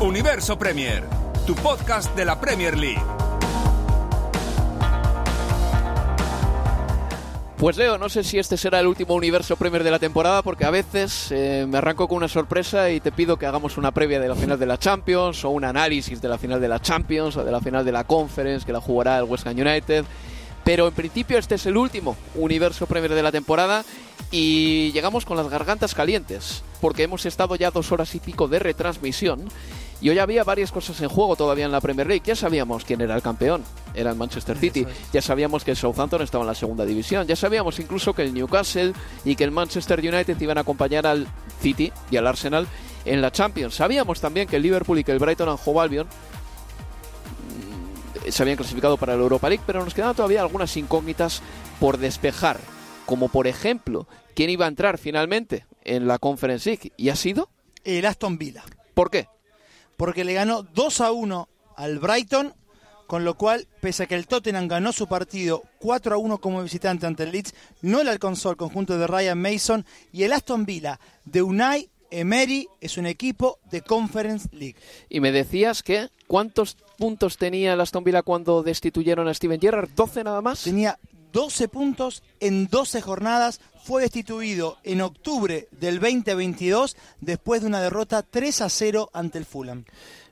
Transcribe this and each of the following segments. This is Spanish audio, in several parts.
Universo Premier, tu podcast de la Premier League. Pues Leo, no sé si este será el último universo Premier de la temporada porque a veces eh, me arranco con una sorpresa y te pido que hagamos una previa de la final de la Champions o un análisis de la final de la Champions o de la final de la Conference que la jugará el West Ham United. Pero en principio este es el último universo Premier de la temporada y llegamos con las gargantas calientes porque hemos estado ya dos horas y pico de retransmisión y hoy había varias cosas en juego todavía en la Premier League. Ya sabíamos quién era el campeón, era el Manchester City. Ya sabíamos que el Southampton estaba en la segunda división. Ya sabíamos incluso que el Newcastle y que el Manchester United iban a acompañar al City y al Arsenal en la Champions. Sabíamos también que el Liverpool y que el Brighton and Hove Albion mm, se habían clasificado para la Europa League, pero nos quedaban todavía algunas incógnitas por despejar, como por ejemplo, quién iba a entrar finalmente en la Conference League y ha sido El Aston Villa. ¿Por qué? Porque le ganó 2 a 1 al Brighton, con lo cual, pese a que el Tottenham ganó su partido 4 a 1 como visitante ante el Leeds, no le alcanzó el conjunto de Ryan Mason y el Aston Villa de Unai Emery es un equipo de Conference League. Y me decías que ¿cuántos puntos tenía el Aston Villa cuando destituyeron a Steven Gerrard? ¿12 nada más? Tenía 12 puntos en 12 jornadas, fue destituido en octubre del 2022 después de una derrota 3 a 0 ante el Fulham.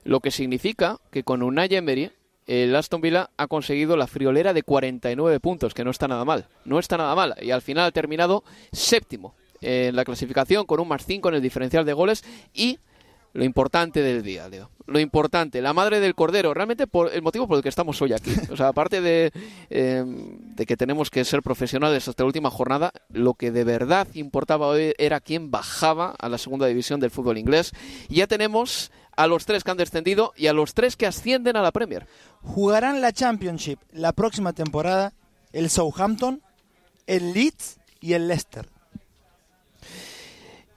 Lo que significa que con Unai Emery el Aston Villa ha conseguido la friolera de 49 puntos, que no está nada mal. No está nada mal. Y al final ha terminado séptimo en la clasificación con un más 5 en el diferencial de goles y lo importante del día, Leo. Lo importante, la madre del cordero, realmente por el motivo por el que estamos hoy aquí. O sea, aparte de, eh, de que tenemos que ser profesionales hasta la última jornada, lo que de verdad importaba hoy era quién bajaba a la segunda división del fútbol inglés. Y ya tenemos a los tres que han descendido y a los tres que ascienden a la Premier. Jugarán la Championship la próxima temporada el Southampton, el Leeds y el Leicester.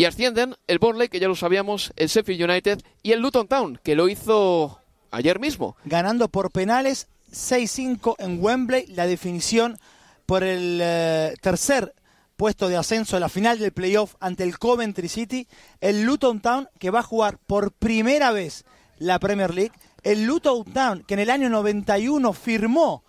Y ascienden el Burnley, que ya lo sabíamos, el Sheffield United y el Luton Town, que lo hizo ayer mismo. Ganando por penales 6-5 en Wembley, la definición por el eh, tercer puesto de ascenso a la final del playoff ante el Coventry City, el Luton Town que va a jugar por primera vez la Premier League, el Luton Town que en el año 91 firmó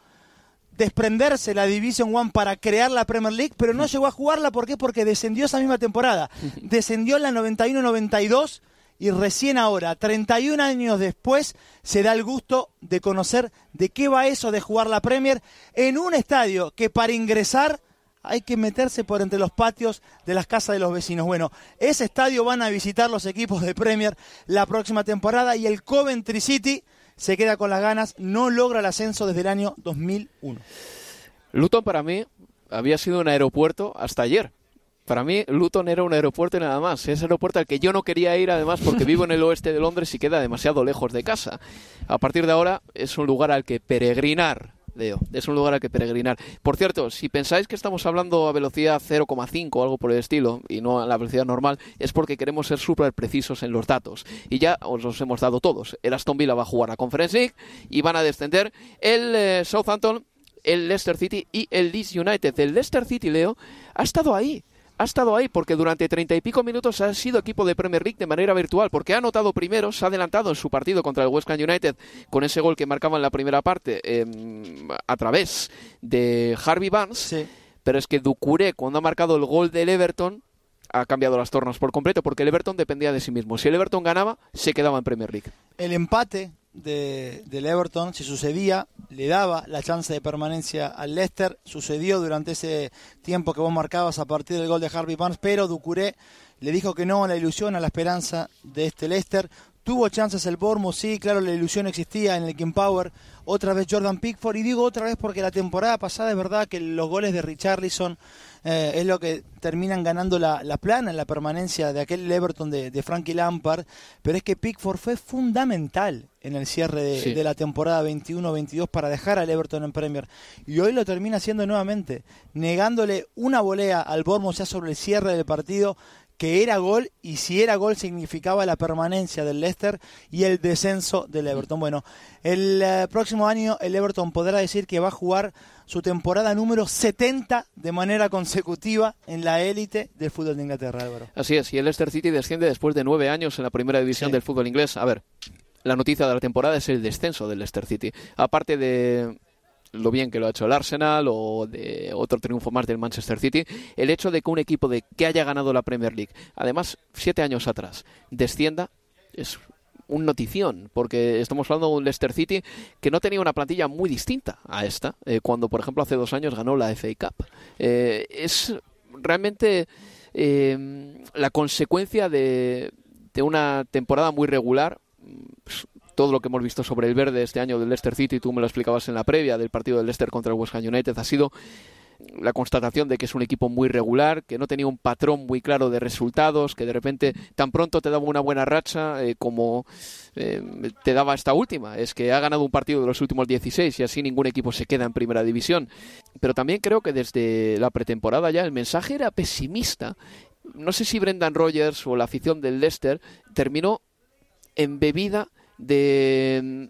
desprenderse la Division One para crear la Premier League, pero no llegó a jugarla, ¿por qué? Porque descendió esa misma temporada. Descendió en la 91-92 y recién ahora, 31 años después, se da el gusto de conocer de qué va eso de jugar la Premier en un estadio que para ingresar hay que meterse por entre los patios de las casas de los vecinos. Bueno, ese estadio van a visitar los equipos de Premier la próxima temporada y el Coventry City se queda con las ganas, no logra el ascenso desde el año 2001. Luton para mí había sido un aeropuerto hasta ayer. Para mí, Luton era un aeropuerto nada más. Es aeropuerto al que yo no quería ir, además, porque vivo en el oeste de Londres y queda demasiado lejos de casa. A partir de ahora, es un lugar al que peregrinar, Leo. Es un lugar al que peregrinar. Por cierto, si pensáis que estamos hablando a velocidad 0,5 o algo por el estilo, y no a la velocidad normal, es porque queremos ser súper precisos en los datos. Y ya os los hemos dado todos. El Aston Villa va a jugar a Conference League y van a descender el eh, Southampton, el Leicester City y el Leeds United. El Leicester City, Leo, ha estado ahí ha estado ahí porque durante treinta y pico minutos ha sido equipo de Premier League de manera virtual, porque ha anotado primero, se ha adelantado en su partido contra el West Ham United con ese gol que marcaba en la primera parte em, a través de Harvey Barnes, pero es que Ducuré cuando ha marcado el gol del Everton ha cambiado las tornas por completo porque el Everton dependía de sí mismo. Si el Everton ganaba, se quedaba en Premier League. El empate de, del Everton, si sucedía, le daba la chance de permanencia al Leicester. Sucedió durante ese tiempo que vos marcabas a partir del gol de Harvey Barnes, pero Ducuré le dijo que no a la ilusión, a la esperanza de este Leicester. Tuvo chances el Bournemouth, sí, claro, la ilusión existía en el King Power. Otra vez Jordan Pickford, y digo otra vez porque la temporada pasada es verdad que los goles de Richarlison eh, es lo que terminan ganando la, plana en la permanencia de aquel Everton de, de, Frankie Lampard, pero es que Pickford fue fundamental en el cierre de, la temporada 21-22 para dejar al Everton en Premier. Y hoy lo termina haciendo nuevamente, negándole una volea al Bournemouth ya sobre el cierre del partido, que era gol y si era gol significaba la permanencia del Leicester y el descenso del Everton. Bueno, el eh, próximo año el Everton podrá decir que va a jugar su temporada número 70 de manera consecutiva en la élite del fútbol de Inglaterra, Álvaro. Así es, y el Leicester City desciende después de nueve años en la primera división del fútbol inglés. A ver, la noticia de la temporada es el descenso del Leicester City. Aparte de lo bien que lo ha hecho el Arsenal o de otro triunfo más del Manchester City, el hecho de que un equipo de que haya ganado la Premier League, además siete años atrás, descienda, es un notición, porque estamos hablando de un Leicester City que no tenía una plantilla muy distinta a esta, eh, cuando por ejemplo hace dos años ganó la FA Cup. Eh, es realmente eh, la consecuencia de, de una temporada muy regular, todo lo que hemos visto sobre el verde este año del Leicester City, tú me lo explicabas en la previa del partido del Leicester contra el West Ham United, ha sido la constatación de que es un equipo muy regular, que no tenía un patrón muy claro de resultados, que de repente tan pronto te daba una buena racha eh, como eh, te daba esta última. Es que ha ganado un partido de los últimos 16 y así ningún equipo se queda en primera división. Pero también creo que desde la pretemporada ya el mensaje era pesimista. No sé si Brendan Rogers o la afición del Leicester terminó embebida de mm,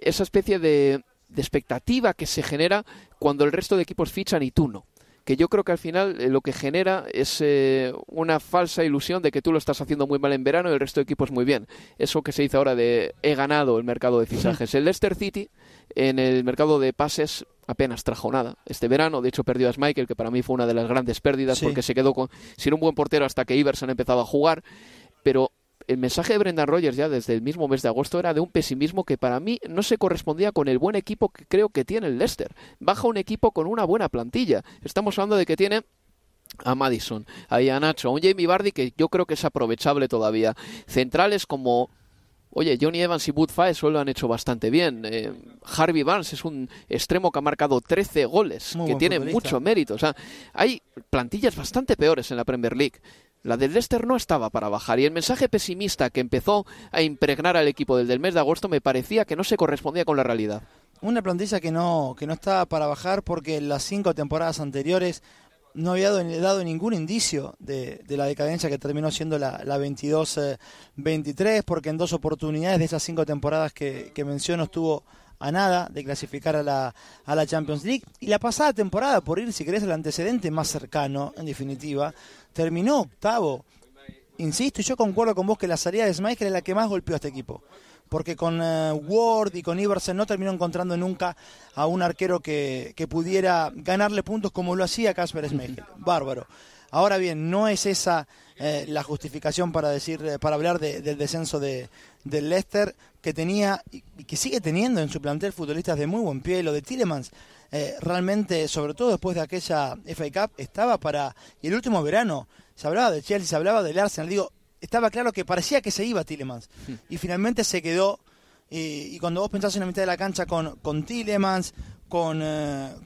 esa especie de, expectativa que se genera cuando el resto de equipos fichan y tú no que yo creo que al final eh, lo que genera es eh, una falsa ilusión de que tú lo estás haciendo muy mal en verano y el resto de equipos muy bien. Eso que se dice ahora de he ganado el mercado de fichajes. El Leicester City en el mercado de pases apenas trajo nada. Este verano, de hecho, perdió a Michael, que para mí fue una de las grandes pérdidas porque se quedó con, sin un buen portero hasta que Iverson empezado a jugar. Pero el mensaje de Brendan Rodgers ya desde el mismo mes de agosto era de un pesimismo que para mí no se correspondía con el buen equipo que creo que tiene el Leicester. Baja un equipo con una buena plantilla. Estamos hablando de que tiene a Madison, a Nacho, a un Jamie Bardi que yo creo que es aprovechable todavía. Centrales como Oye, Johnny Evans y Bud eso lo han hecho bastante bien. Eh, Harvey Barnes es un extremo que ha marcado 13 goles, que tiene mucho mérito. O sea, hay plantillas bastante peores en la Premier League. La del Leicester no estaba para bajar y el mensaje pesimista que empezó a impregnar al equipo del, mes de agosto me parecía que no se correspondía con la realidad. Una plantilla que no, que no estaba para bajar porque en las cinco temporadas anteriores no había dado, ningún indicio de, la decadencia que terminó siendo la, la 22-23, eh, porque en dos oportunidades de esas cinco temporadas que, menciono estuvo a nada de clasificar a la, a la Champions League. Y la pasada temporada, por ir, si querés, el antecedente más cercano, en definitiva, terminó octavo. Insisto, y yo concuerdo con vos que la salida de Schmeichel es la que más golpeó a este equipo. Porque con eh, Ward y con Iversen no terminó encontrando nunca a un arquero que, que pudiera ganarle puntos como lo hacía Casper Schmeichel. Bárbaro. Ahora bien, no es esa eh, la justificación para decir, eh, para hablar del descenso de, del Leicester, que tenía y, que sigue teniendo en su plantel futbolistas de muy buen pie. Lo de Tillemans, eh, realmente, sobre todo después de aquella FA Cup, estaba para. Y el último verano, se hablaba de Chelsea, se hablaba del Arsenal. Digo, estaba claro que parecía que se iba Tillemans. Hmm. Y finalmente se quedó. Y, cuando vos pensás en la mitad de la cancha con, con Tillemans, con,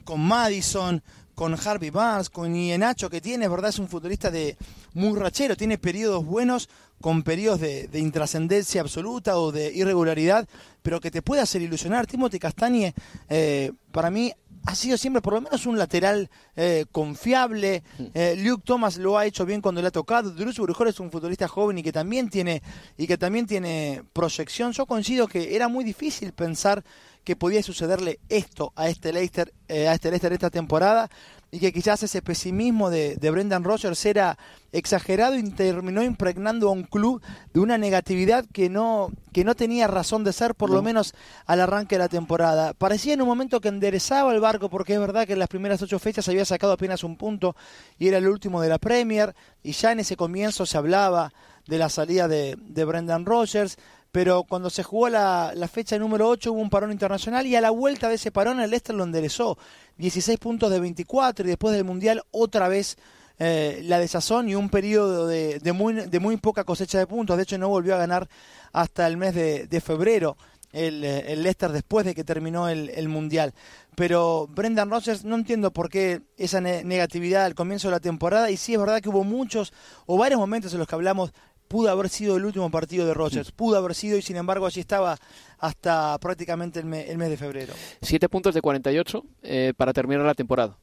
con Madison, con Harvey Barnes, con Ienacho, que tiene, verdad, es un futbolista de muy rachero, tiene periodos buenos con periodos de, intrascendencia absoluta o de irregularidad, pero que te puede hacer ilusionar. Timothy Castañe, eh, para mí, ha sido siempre por lo menos un lateral eh, confiable. Eh, Luke Thomas lo ha hecho bien cuando le ha tocado. Drew Brujol es un futbolista joven y que también tiene y que también tiene proyección. Yo coincido que era muy difícil pensar que podía sucederle esto a este Leicester, a este Leicester esta temporada y que quizás ese pesimismo de, de Brendan Rodgers era exagerado y terminó impregnando a un club de una negatividad que no, que no tenía razón de ser, por lo menos al arranque de la temporada. Parecía en un momento que enderezaba el barco, porque es verdad que en las primeras ocho fechas había sacado apenas un punto y era el último de la Premier, y ya en ese comienzo se hablaba de la salida de, de Brendan Rodgers, pero cuando se jugó la, fecha número 8 hubo un parón internacional y a la vuelta de ese parón el Leicester lo enderezó. 16 puntos de 24 y después del Mundial otra vez eh, la desazón y un periodo de, muy, poca cosecha de puntos. De hecho no volvió a ganar hasta el mes de, febrero el, eh, el, Leicester después de que terminó el, Mundial. Pero Brendan Rodgers no entiendo por qué esa ne negatividad al comienzo de la temporada y sí es verdad que hubo muchos o varios momentos en los que hablamos pudo haber sido el último partido de Rodgers, pudo haber sido y sin embargo allí estaba hasta prácticamente el, me, el mes de febrero. Siete puntos de 48 eh, para terminar la temporada.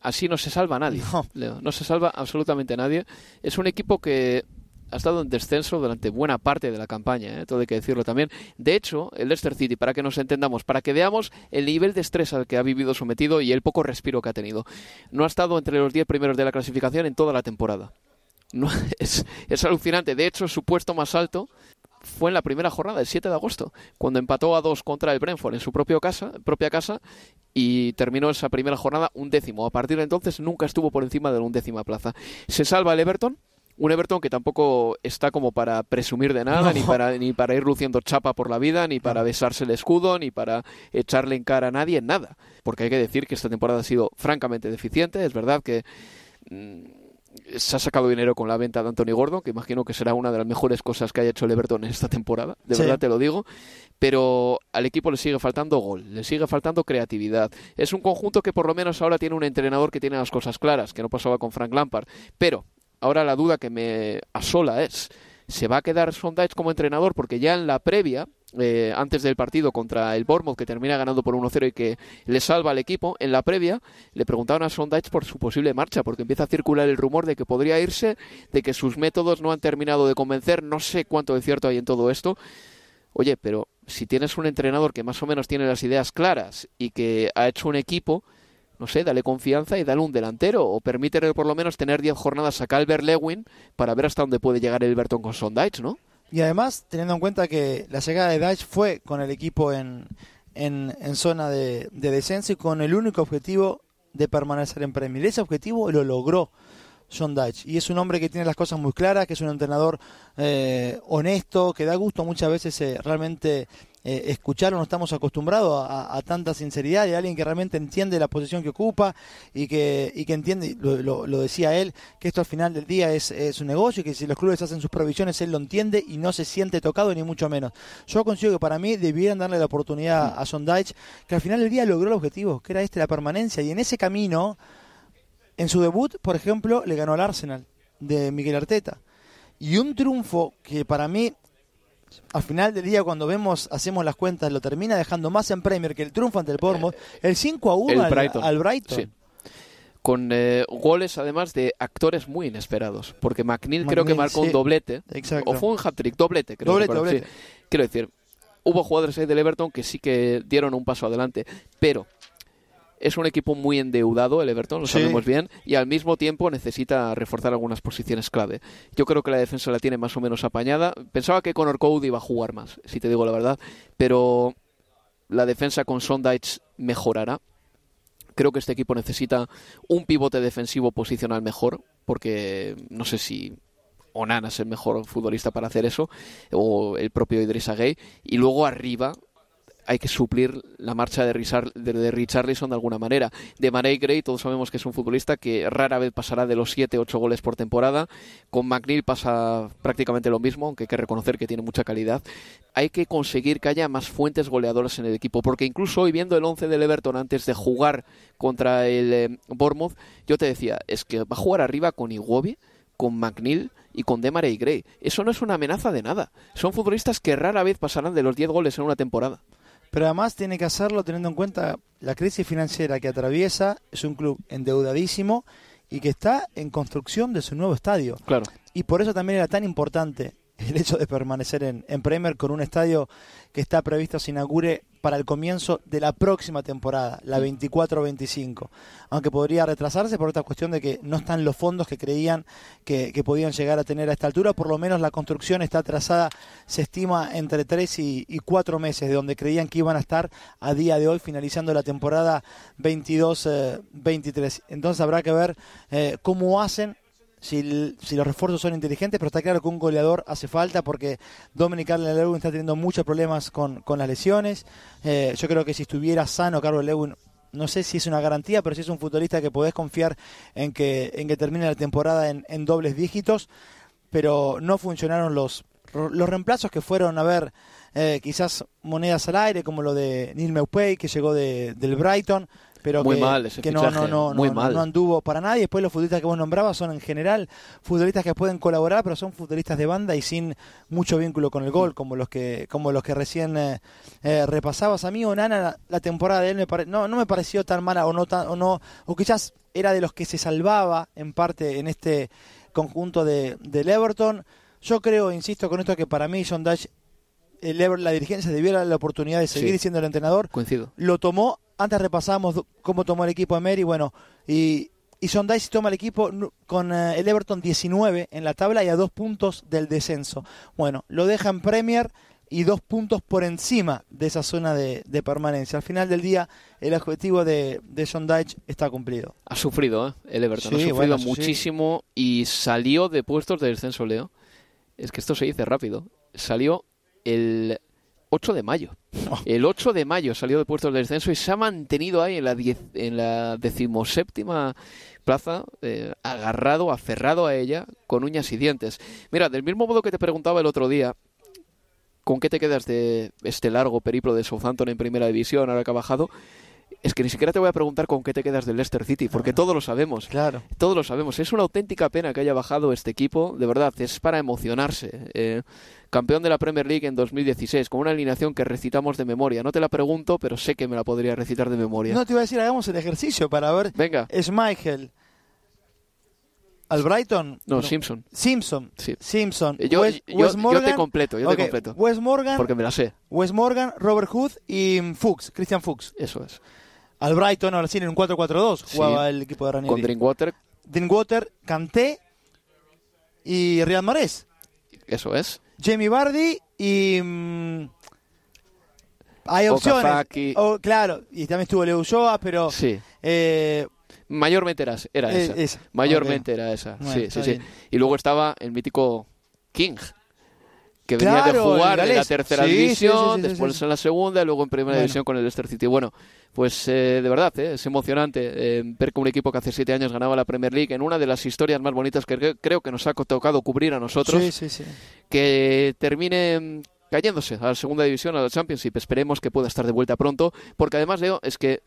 Así no se salva nadie, No. Leo, no se salva absolutamente nadie. Es un equipo que ha estado en descenso durante buena parte de la campaña, ¿eh? todo hay que decirlo también. De hecho, el Leicester City, para que nos entendamos, para que veamos el nivel de estrés al que ha vivido sometido y el poco respiro que ha tenido, no ha estado entre los 10 primeros de la clasificación en toda la temporada. No, es, es, alucinante. De hecho, su puesto más alto fue en la primera jornada, el 7 de agosto, cuando empató a dos contra el Brentford en su propio casa, propia casa y terminó esa primera jornada un décimo. A partir de entonces nunca estuvo por encima de la undécima plaza. Se salva el Everton, un Everton que tampoco está como para presumir de nada, no. ni, para, ni para ir luciendo chapa por la vida, ni para besarse el escudo, ni para echarle en cara a nadie, nada. Porque hay que decir que esta temporada ha sido francamente deficiente. Es verdad que mmm, se ha sacado dinero con la venta de Anthony Gordon, que imagino que será una de las mejores cosas que haya hecho el Everton en esta temporada, de sí. verdad te lo digo, pero al equipo le sigue faltando gol, le sigue faltando creatividad. Es un conjunto que por lo menos ahora tiene un entrenador que tiene las cosas claras, que no pasaba con Frank Lampard, pero ahora la duda que me asola es, ¿se va a quedar Sondage como entrenador? Porque ya en la previa, eh, antes del partido contra el Bournemouth, que termina ganando por 1-0 y que le salva al equipo, en la previa le preguntaban a Sondage por su posible marcha, porque empieza a circular el rumor de que podría irse, de que sus métodos no han terminado de convencer, no sé cuánto de cierto hay en todo esto. Oye, pero si tienes un entrenador que más o menos tiene las ideas claras y que ha hecho un equipo, no sé, dale confianza y dale un delantero o permítele por lo menos tener 10 jornadas a Calvert Lewin para ver hasta dónde puede llegar el Everton con Sondage, ¿no? Y además, teniendo en cuenta que la llegada de Dyche fue con el equipo en, en, zona de, de, descenso y con el único objetivo de permanecer en Premier. Ese objetivo lo logró John Dyche. Y es un hombre que tiene las cosas muy claras, que es un entrenador eh, honesto, que da gusto muchas veces eh, realmente eh, escucharlo, no estamos acostumbrados a, tanta sinceridad y alguien que realmente entiende la posición que ocupa y que, entiende, lo, decía él, que esto al final del día es, es, un negocio y que si los clubes hacen sus provisiones él lo entiende y no se siente tocado ni mucho menos. Yo consigo que para mí debieran darle la oportunidad a Sondage, que al final del día logró el objetivo, que era este, la permanencia, y en ese camino, en su debut, por ejemplo, le ganó al Arsenal de Miguel Arteta. Y un triunfo que para mí al final del día cuando vemos hacemos las cuentas lo termina dejando más en Premier que el triunfo ante el Bournemouth el 5 a 1 al Brighton, al Brighton. Sí. con eh, goles además de actores muy inesperados porque McNeil, creo que marcó sí. un doblete Exacto. o fue un hat-trick doblete creo doblete, doblete. Sí. quiero decir hubo jugadores ahí del Everton que sí que dieron un paso adelante pero es un equipo muy endeudado el Everton, lo Sí. sabemos bien, y al mismo tiempo necesita reforzar algunas posiciones clave. Yo creo que la defensa la tiene más o menos apañada. Pensaba que Connor Code iba a jugar más, si te digo la verdad, pero la defensa con Sondage mejorará. Creo que este equipo necesita un pivote defensivo posicional mejor, porque no sé si Onana es el mejor futbolista para hacer eso, o el propio Idrissa Gueye, y luego arriba hay que suplir la marcha de, Richar, de, de Richarlison de alguna manera. De Marey Gray todos sabemos que es un futbolista que rara vez pasará de los 7-8 goles por temporada. Con McNeil pasa prácticamente lo mismo, aunque hay que reconocer que tiene mucha calidad. Hay que conseguir que haya más fuentes goleadoras en el equipo, porque incluso hoy viendo el 11 del Everton antes de jugar contra el eh, Bournemouth, yo te decía, es que va a jugar arriba con Iwobi, con McNeil y con Demaray Gray. Eso no es una amenaza de nada. Son futbolistas que rara vez pasarán de los 10 goles en una temporada. Pero además tiene que hacerlo teniendo en cuenta la crisis financiera que atraviesa. Es un club endeudadísimo y que está en construcción de su nuevo estadio. Claro. Y por eso también era tan importante el hecho de permanecer en, en Premier con un estadio que está previsto se inaugure para el comienzo de la próxima temporada, la 24-25. Aunque podría retrasarse por esta cuestión de que no están los fondos que creían que, que podían llegar a tener a esta altura. Por lo menos la construcción está atrasada, se estima entre 3 y, y 4 meses, de donde creían que iban a estar a día de hoy, finalizando la temporada 22-23. Entonces habrá que ver eh, cómo hacen si, los refuerzos son inteligentes, pero está claro que un goleador hace falta porque Dominic Calvert-Lewin está teniendo muchos problemas con, con las lesiones. Eh, yo creo que si estuviera sano Carlos Lewin, no sé si es una garantía, pero si es un futbolista que podés confiar en que, en que termine la temporada en, en dobles dígitos, pero no funcionaron los, los reemplazos que fueron a ver eh, quizás monedas al aire, como lo de Neil Maupay, que llegó de, del Brighton, pero Muy que, mal ese que no, fichaje, no, no, muy no- mal. no anduvo para nada. Y después los futbolistas que vos nombrabas son en general futbolistas que pueden colaborar, pero son futbolistas de banda y sin mucho vínculo con el gol, como los que como los que recién eh, eh, repasabas. A mí Onana la, la temporada de él me pare- no no me pareció tan mala o no tan, o no o quizás era de los que se salvaba en parte en este conjunto de del Everton. Yo creo, insisto con esto que para mí John Dash el Ever- la dirigencia debiera la oportunidad de seguir Sí. siendo el entrenador Coincido. lo tomó, antes repasábamos do- cómo tomó el equipo Emery, bueno, y, y John Dice toma el equipo con eh, el Everton 19 en la tabla y a dos puntos del descenso. Bueno, lo deja en Premier y dos puntos por encima de esa zona de, de permanencia. Al final del día, el objetivo de, de John Dyche está cumplido. Ha sufrido, ¿eh? El Everton. Sí, ha sufrido bueno, eso sí. muchísimo y salió de puestos de descenso, Leo. Es que esto se dice rápido. Salió el 8 de mayo. Oh. El 8 de mayo salió de puestos de descenso y se ha mantenido ahí en la, diez, en la decimoséptima plaza, eh, agarrado, aferrado a ella, con uñas y dientes. Mira, del mismo modo que te preguntaba el otro día, ¿con qué te quedas de este largo periplo de Southampton en primera división, ahora que ha bajado? Es que ni siquiera te voy a preguntar con qué te quedas del Leicester City, porque todos lo sabemos. Claro. Todos lo sabemos. Es una auténtica pena que haya bajado este equipo. De verdad, es para emocionarse. Eh, campeón de la Premier League en 2016, con una alineación que recitamos de memoria. No te la pregunto, pero sé que me la podría recitar de memoria. No te iba a decir, hagamos el ejercicio para ver. Venga. Schmeichel. Al Brighton. No, Simpson. Simpson. Sí. Simpson. Eh, Yo, te completo, yo te completo. Wes Morgan. Porque me la sé. Wes Morgan, Robert Hood y mm, Fuchs, Christian Fuchs. Eso es. Al Brighton, ahora sí, en un 4-4-2 Sí. jugaba el equipo de Con Ranieri. Drinkwater, Drinkwater, Kanté y Riyad Mahrez. Eso es. Jamie Vardy y... mm, hay opciones. Oh, claro, y también estuvo Leo Ulloa, pero... Sí. eh, Mayormente era, era Eh, esa. esa. Mayormente era esa. Bueno, sí, sí, sí. Y luego estaba el mítico King, que venía de jugar en la tercera Sí, división, sí, sí, después en la segunda y luego en primera Bueno. división con el Leicester City. Bueno, pues eh, de verdad, eh, es emocionante eh, ver que un equipo que hace siete años ganaba la Premier League en una de las historias más bonitas que cre- creo que nos ha tocado cubrir a nosotros, que termine mm, cayéndose a la segunda división, a la Championship. Esperemos que pueda estar de vuelta pronto, porque además, Leo, es que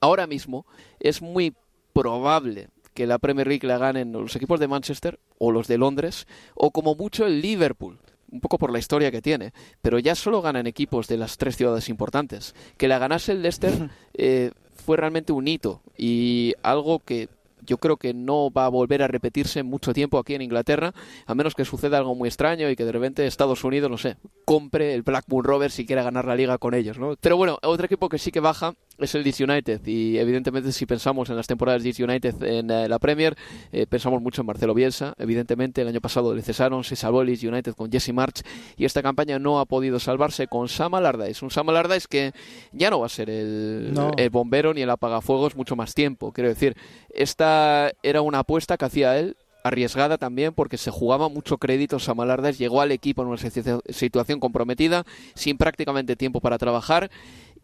ahora mismo es muy probable que la Premier League la ganen los equipos de Manchester o los de Londres o como mucho el Liverpool. Un poco por la historia que tiene, pero ya solo ganan equipos de las tres ciudades importantes. Que la ganase el Leicester eh, fue realmente un hito y algo que yo creo que no va a volver a repetirse mucho tiempo aquí en Inglaterra, a menos que suceda algo muy extraño y que de repente Estados Unidos, no sé, compre el Blackburn Rovers si quiera ganar la liga con ellos, ¿no? Pero bueno, otro equipo que sí que baja es el Leeds United. Y evidentemente si pensamos en las temporadas de Leeds United en eh, la Premier, eh, pensamos mucho en Marcelo Bielsa, evidentemente el año pasado le cesaron, se salvó el Leeds United con Jesse March y esta campaña no ha podido salvarse con Sam Allardyce, un Sam Allardyce que ya no va a ser el, No. el bombero ni el apagafuegos mucho más tiempo, quiero decir, esta era una apuesta que hacía él arriesgada también porque se jugaba mucho crédito. Sam Allardyce llegó al equipo en una situ- situación comprometida sin prácticamente tiempo para trabajar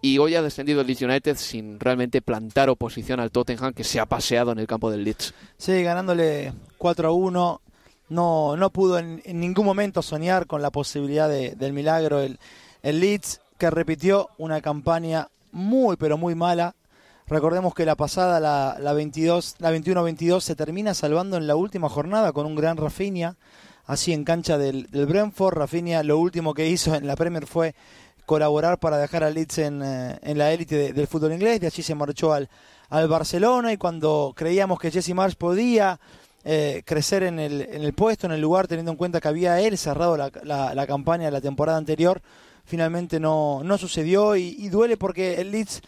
y hoy ha descendido el Leeds United sin realmente plantar oposición al Tottenham que se ha paseado en el campo del Leeds. Sí, ganándole 4 a 1. No, no pudo en, en ningún momento soñar con la posibilidad de- del milagro. El, el Leeds que repitió una campaña muy, pero muy mala. Recordemos que la pasada, la, la 22, la 21-22, se termina salvando en la última jornada con un gran Rafinha, así en cancha del, del Brentford. Rafinha lo último que hizo en la Premier fue colaborar para dejar al Leeds en, eh, en la élite de- del fútbol inglés. De allí se marchó al, al Barcelona y cuando creíamos que Jesse Marsh podía eh, crecer en el, en el puesto, en el lugar, teniendo en cuenta que había él cerrado la, la, la campaña de la temporada anterior. Finalmente no, no sucedió y, y duele porque el Leeds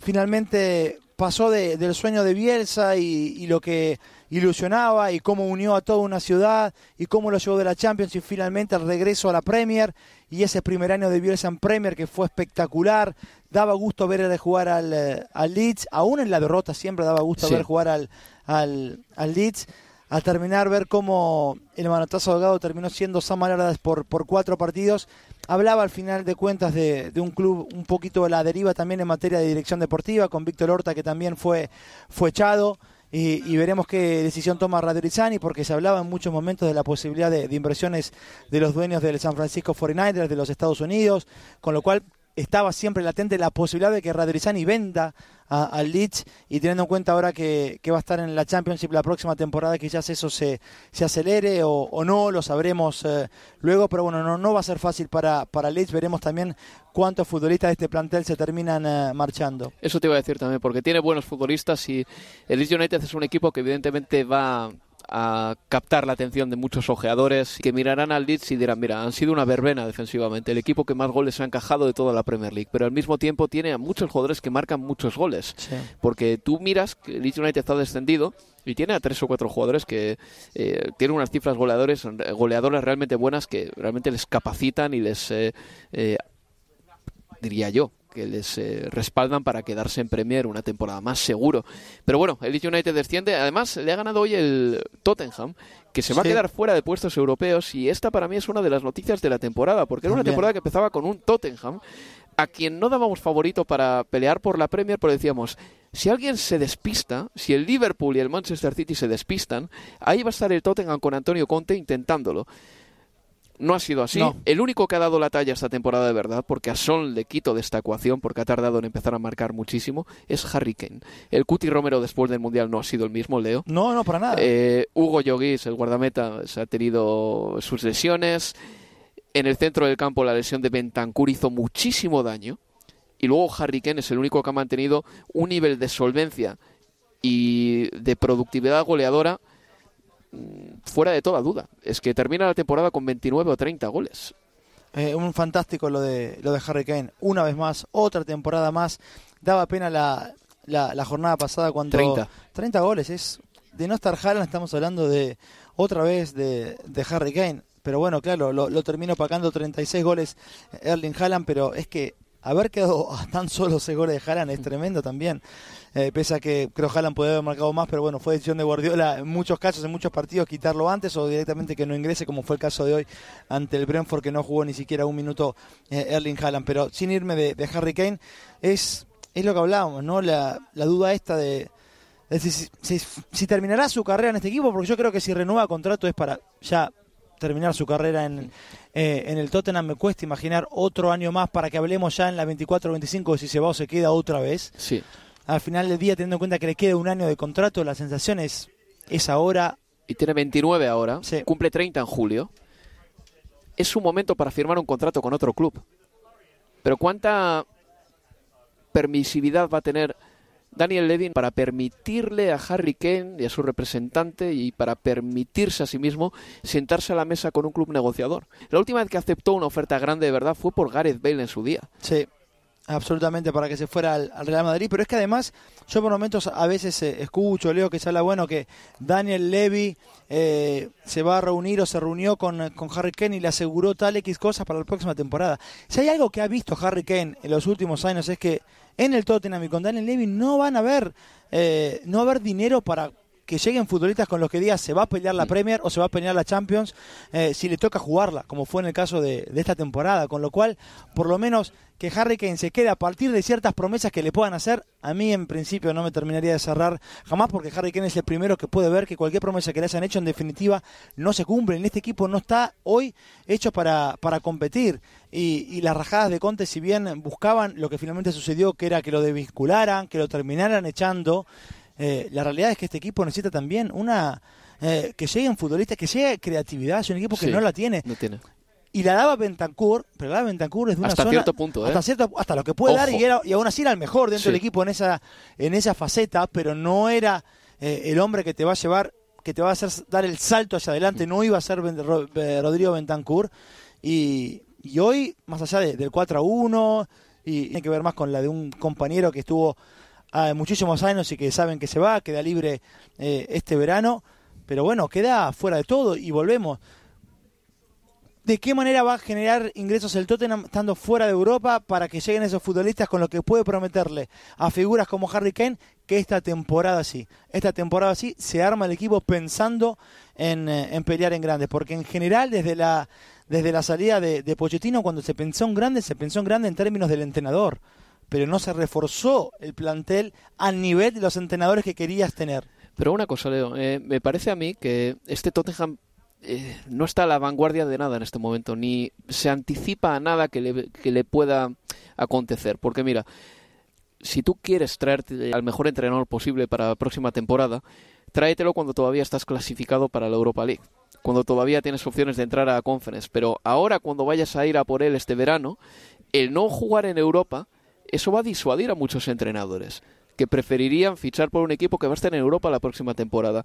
finalmente pasó de, del sueño de Bielsa y, y, lo que ilusionaba y cómo unió a toda una ciudad y cómo lo llevó de la Champions y finalmente el regreso a la Premier y ese primer año de Bielsa en Premier que fue espectacular. Daba gusto ver jugar al, eh, al Leeds, aún en la derrota siempre daba gusto sí. ver jugar al, al, al Leeds al terminar ver cómo el manotazo ahogado terminó siendo Sam Allardyce por, por cuatro partidos. Hablaba al final de cuentas de, de, un club un poquito a la deriva también en materia de dirección deportiva, con Víctor Horta que también fue, fue echado. Y, y, veremos qué decisión toma Radrizzani, porque se hablaba en muchos momentos de la posibilidad de, de inversiones de los dueños del San Francisco 49ers de los Estados Unidos, con lo cual estaba siempre latente la posibilidad de que Radrizzani venda al Leeds y teniendo en cuenta ahora que, que, va a estar en la Championship la próxima temporada quizás eso se, se acelere o, o, no, lo sabremos eh, luego, pero bueno, no, no va a ser fácil para, para Leeds, veremos también cuántos futbolistas de este plantel se terminan eh, marchando. Eso te iba a decir también, porque tiene buenos futbolistas y el Leeds United es un equipo que evidentemente va a captar la atención de muchos ojeadores que mirarán al Leeds y dirán, mira, han sido una verbena defensivamente, el equipo que más goles ha encajado de toda la Premier League, pero al mismo tiempo tiene a muchos jugadores que marcan muchos goles, sí. porque tú miras que el Leeds United está descendido y tiene a tres o cuatro jugadores que eh, tienen unas cifras goleadores, goleadoras realmente buenas que realmente les capacitan y les, eh, eh, diría yo, que les eh, respaldan para quedarse en Premier una temporada más seguro. Pero bueno, el Leeds United desciende. Además, le ha ganado hoy el Tottenham, que se va sí. a quedar fuera de puestos europeos. Y esta para mí es una de las noticias de la temporada, porque era una temporada que empezaba con un Tottenham a quien no dábamos favorito para pelear por la Premier, pero decíamos, si alguien se despista, si el Liverpool y el Manchester City se despistan, ahí va a estar el Tottenham con Antonio Conte intentándolo. No ha sido así. No. El único que ha dado la talla esta temporada de verdad, porque a Son le quito de esta ecuación, porque ha tardado en empezar a marcar muchísimo, es Harry Kane. El Cuti Romero después del Mundial no ha sido el mismo, Leo. No, no, para nada. Eh, Hugo Lloguis, el guardameta, se ha tenido sus lesiones. En el centro del campo la lesión de Bentancur hizo muchísimo daño. Y luego Harry Kane es el único que ha mantenido un nivel de solvencia y de productividad goleadora fuera de toda duda. Es que termina la temporada con 29 o 30 goles. Eh, un fantástico lo de, lo de Harry Kane. Una vez más, otra temporada más. Daba pena la, la, la jornada pasada cuando... 30. 30 goles. Es, de no estar Haaland estamos hablando de otra vez de, de Harry Kane. Pero bueno, claro, lo, lo terminó pagando 36 goles Erling Haaland, pero es que haber quedado a tan solo 6 goles de Haaland es tremendo también. Eh, pese a que creo Haaland puede haber marcado más, pero bueno, fue decisión de Guardiola en muchos casos, en muchos partidos, quitarlo antes o directamente que no ingrese, como fue el caso de hoy ante el Brentford, que no jugó ni siquiera un minuto eh, Erling Haaland. Pero sin irme de, Harry Kane, es, es lo que hablábamos, ¿no? La, la duda esta de, si, si, terminará su carrera en este equipo, porque yo creo que si renueva contrato es para ya terminar su carrera en, eh, en el Tottenham. Me cuesta imaginar otro año más para que hablemos ya en la 24-25 si se va o se queda otra vez. Sí al final del día, teniendo en cuenta que le queda un año de contrato, la sensación es, es ahora. Y tiene 29 ahora, sí. cumple 30 en julio. Es un momento para firmar un contrato con otro club. Pero ¿cuánta permisividad va a tener Daniel Levin para permitirle a Harry Kane y a su representante y para permitirse a sí mismo sentarse a la mesa con un club negociador? La última vez que aceptó una oferta grande de verdad fue por Gareth Bale en su día. Sí absolutamente para que se fuera al, al, Real Madrid, pero es que además yo por momentos a veces eh, escucho, leo que se habla, bueno, que Daniel Levy eh, se va a reunir o se reunió con, con, Harry Kane y le aseguró tal X cosas para la próxima temporada. Si hay algo que ha visto Harry Kane en los últimos años es que en el Tottenham y con Daniel Levy no van a haber, eh, no va a haber dinero para que lleguen futbolistas con los que digas se va a pelear la Premier o se va a pelear la Champions eh, si le toca jugarla, como fue en el caso de, de, esta temporada. Con lo cual, por lo menos que Harry Kane se quede a partir de ciertas promesas que le puedan hacer, a mí en principio no me terminaría de cerrar jamás porque Harry Kane es el primero que puede ver que cualquier promesa que le hayan hecho en definitiva no se cumple. En este equipo no está hoy hecho para, para competir. Y, y, las rajadas de Conte, si bien buscaban lo que finalmente sucedió, que era que lo desvincularan, que lo terminaran echando, eh, la realidad es que este equipo necesita también una eh, que lleguen futbolistas, que llegue creatividad. Es un equipo que sí, no la tiene. No tiene. Y la daba Bentancur, pero la daba Bentancur es de una hasta zona, cierto punto, ¿eh? hasta cierto hasta lo que puede Ojo. dar y, era, y aún así era el mejor dentro Sí. del equipo en esa en esa faceta, pero no era eh, el hombre que te va a llevar que te va a hacer dar el salto hacia adelante, no iba a ser Rodrigo Bentancur. Y, hoy, más allá del 4 a 1, y tiene que ver más con la de un compañero que estuvo ah, muchísimos años y que saben que se va, queda libre eh, este verano, pero bueno, queda fuera de todo y volvemos. ¿De qué manera va a generar ingresos el Tottenham estando fuera de Europa para que lleguen esos futbolistas con lo que puede prometerle a figuras como Harry Kane que esta temporada sí, esta temporada sí se arma el equipo pensando en, eh, pelear en grandes, porque en general desde la desde la salida de, de Pochettino cuando se pensó en grande, se pensó en grande en términos del entrenador, pero no se reforzó el plantel al nivel de los entrenadores que querías tener. Pero una cosa, Leo, eh, me parece a mí que este Tottenham eh, no está a la vanguardia de nada en este momento, ni se anticipa a nada que le, que le pueda acontecer. Porque mira, si tú quieres traerte al mejor entrenador posible para la próxima temporada, tráetelo cuando todavía estás clasificado para la Europa League, cuando todavía tienes opciones de entrar a la Conference. Pero ahora cuando vayas a ir a por él este verano, el no jugar en Europa, eso va a disuadir a muchos entrenadores que preferirían fichar por un equipo que va a estar en Europa la próxima temporada.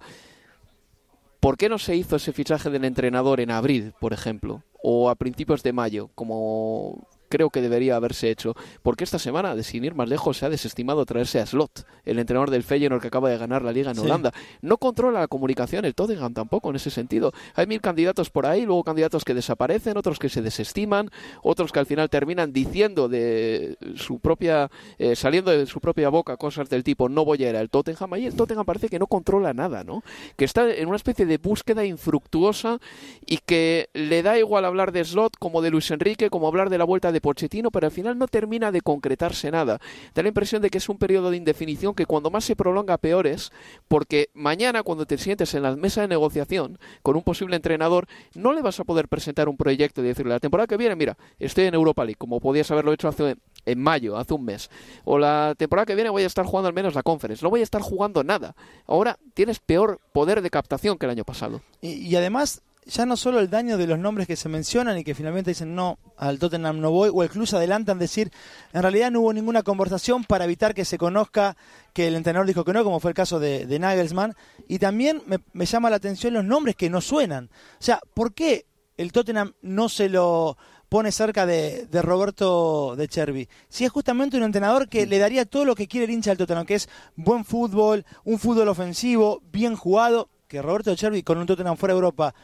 ¿Por qué no se hizo ese fichaje del entrenador en abril, por ejemplo? O a principios de mayo, como creo que debería haberse hecho. Porque esta semana, de sin ir más lejos, se ha desestimado traerse a Slot, el entrenador del Feyenoord que acaba de ganar la liga en Holanda. No controla la comunicación el Tottenham tampoco en ese sentido. Hay mil candidatos por ahí, luego candidatos que desaparecen, otros que se desestiman, otros que al final terminan diciendo de su propia, eh, saliendo de su propia boca cosas del tipo no voy a ir al Tottenham. Ahí el Tottenham parece que no controla nada, ¿no? Que está en una especie de búsqueda infructuosa y que le da igual hablar de Slot como de Luis Enrique, como hablar de la vuelta de Pochettino, pero al final no termina de concretarse nada. Da la impresión de que es un periodo de indefinición que cuando más se prolonga peor es, porque mañana cuando te sientes en la mesa de negociación con un posible entrenador, no le vas a poder presentar un proyecto y decirle la temporada que viene, mira, estoy en Europa League, como podías haberlo hecho hace en mayo, hace un mes. O la temporada que viene voy a estar jugando al menos la conference. No voy a estar jugando nada. Ahora tienes peor poder de captación que el año pasado. y además ya no solo el daño de los nombres que se mencionan y que finalmente dicen no, al Tottenham no voy, o incluso adelantan decir, en realidad no hubo ninguna conversación para evitar que se conozca que el entrenador dijo que no, como fue el caso de, Nagelsmann, y también me, llama la atención los nombres que no suenan. O sea, ¿por qué el Tottenham no se lo pone cerca de, de, Roberto de Chervi. Si es justamente un entrenador que le daría todo lo que quiere el hincha del Tottenham, que es buen fútbol, un fútbol ofensivo, bien jugado, que Roberto de Chervi con un Tottenham fuera de Europa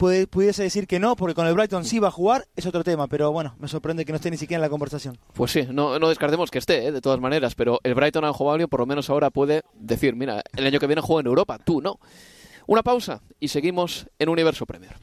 pudiese decir que no, porque con el Brighton sí va a jugar, es otro tema, pero bueno, me sorprende que no esté ni siquiera en la conversación. Pues sí, no, no descartemos que esté, ¿eh? de todas maneras, pero el Brighton al jugador por lo menos ahora puede decir, mira, el año que viene juego en Europa, tú no. Una pausa y seguimos en Universo Premier.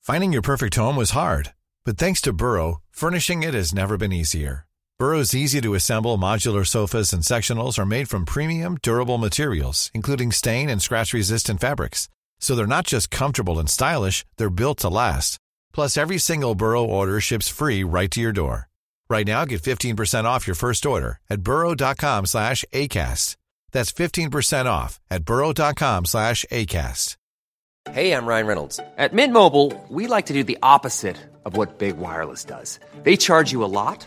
Finding your perfect home was hard, but thanks to Burrow, furnishing it has never been easier. Burrow's easy to assemble modular sofas and sectionals are made from premium, durable materials, including stain and scratch resistant fabrics. So they're not just comfortable and stylish, they're built to last. Plus, every single Burrow order ships free right to your door. Right now, get 15% off your first order at burrow.com slash ACAST. That's 15% off at burrow.com slash ACAST. Hey, I'm Ryan Reynolds. At Mint Mobile, we like to do the opposite of what Big Wireless does. They charge you a lot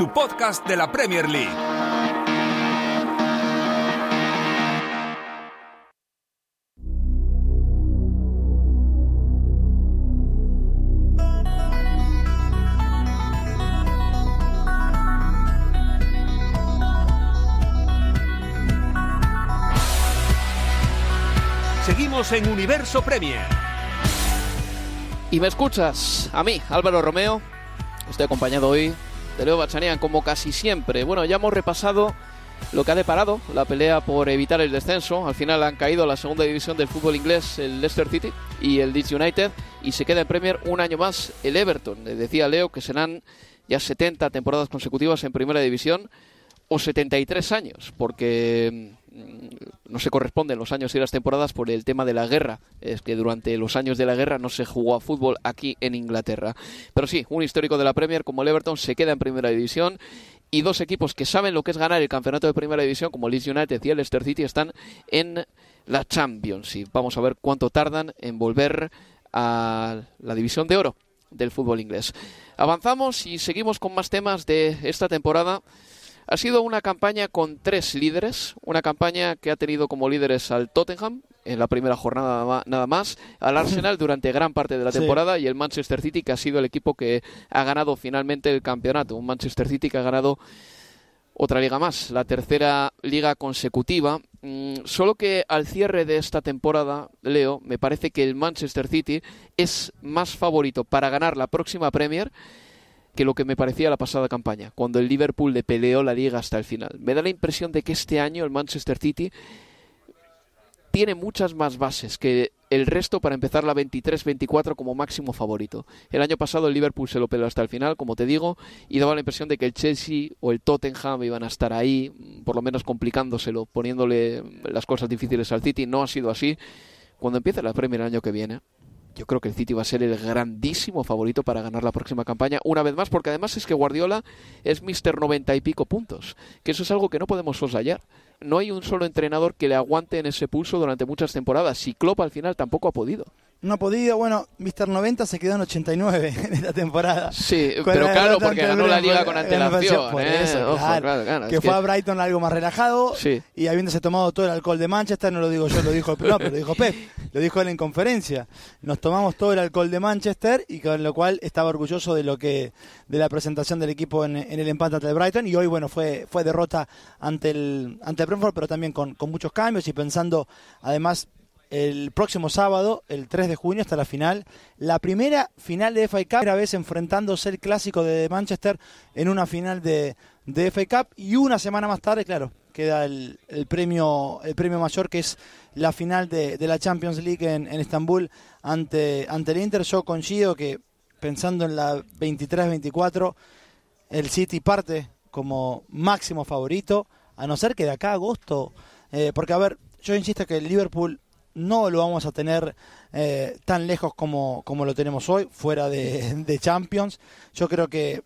tu podcast de la Premier League. Seguimos en Universo Premier. Y me escuchas a mí, Álvaro Romeo. Estoy acompañado hoy de Leo Bachanian, como casi siempre. Bueno, ya hemos repasado lo que ha deparado la pelea por evitar el descenso. Al final han caído la segunda división del fútbol inglés el Leicester City y el Leeds United y se queda en Premier un año más el Everton. Decía Leo que serán ya 70 temporadas consecutivas en primera división o 73 años, porque mm, no se corresponden los años y las temporadas por el tema de la guerra. Es que durante los años de la guerra no se jugó a fútbol aquí en Inglaterra. Pero sí, un histórico de la Premier como el Everton se queda en primera división y dos equipos que saben lo que es ganar el campeonato de primera división como Leeds United y el Leicester City están en la Champions y vamos a ver cuánto tardan en volver a la división de oro del fútbol inglés. Avanzamos y seguimos con más temas de esta temporada. Ha sido una campaña con tres líderes, una campaña que ha tenido como líderes al Tottenham en la primera jornada nada más, al Arsenal durante gran parte de la temporada y el Manchester City que ha sido el equipo que ha ganado finalmente el campeonato, un Manchester City que ha ganado otra liga más, la tercera liga consecutiva. Mm, solo que al cierre de esta temporada, Leo, me parece que el Manchester City es más favorito para ganar la próxima Premier que lo que me parecía la pasada campaña, cuando el Liverpool le peleó la liga hasta el final. Me da la impresión de que este año el Manchester City tiene muchas más bases que el resto para empezar la 23-24 como máximo favorito. El año pasado el Liverpool se lo peló hasta el final, como te digo, y daba la impresión de que el Chelsea o el Tottenham iban a estar ahí, por lo menos complicándoselo, poniéndole las cosas difíciles al City. No ha sido así. Cuando empiece la Premier el año que viene, yo creo que el City va a ser el grandísimo favorito para ganar la próxima campaña, una vez más, porque además es que Guardiola es Mister 90 y pico puntos, que eso es algo que no podemos soslayar no hay un solo entrenador que le aguante en ese pulso durante muchas temporadas. Y Klopp al final tampoco ha podido. No ha podido, bueno, Mr. 90 se quedó en 89 en esta temporada. Sí, pero claro, porque ganó la liga con antelación. Por ¿eh? eso, claro, que fue a Brighton algo más relajado y habiéndose tomado todo el alcohol de Manchester, no lo digo yo, lo dijo, no, pero lo dijo Pep, lo dijo él en conferencia. Nos tomamos todo el alcohol de Manchester y con lo cual estaba orgulloso de lo que de la presentación del equipo en, el empate ante el Brighton y hoy, bueno, fue fue derrota ante el ante el Brentford, pero también con, con muchos cambios y pensando además el próximo sábado, el 3 de junio, hasta la final. La primera final de FA Cup, primera vez enfrentándose el clásico de Manchester en una final de, de FA Cup. Y una semana más tarde, claro, queda el, premio, el premio mayor que es la final de, la Champions League en, Estambul ante, ante el Inter. Yo coincido que pensando en la 23-24, el City parte como máximo favorito, a no ser que de acá a agosto, eh, porque a ver, yo insisto que el Liverpool no lo vamos a tener eh, tan lejos como, como, lo tenemos hoy, fuera de, Champions. Yo creo que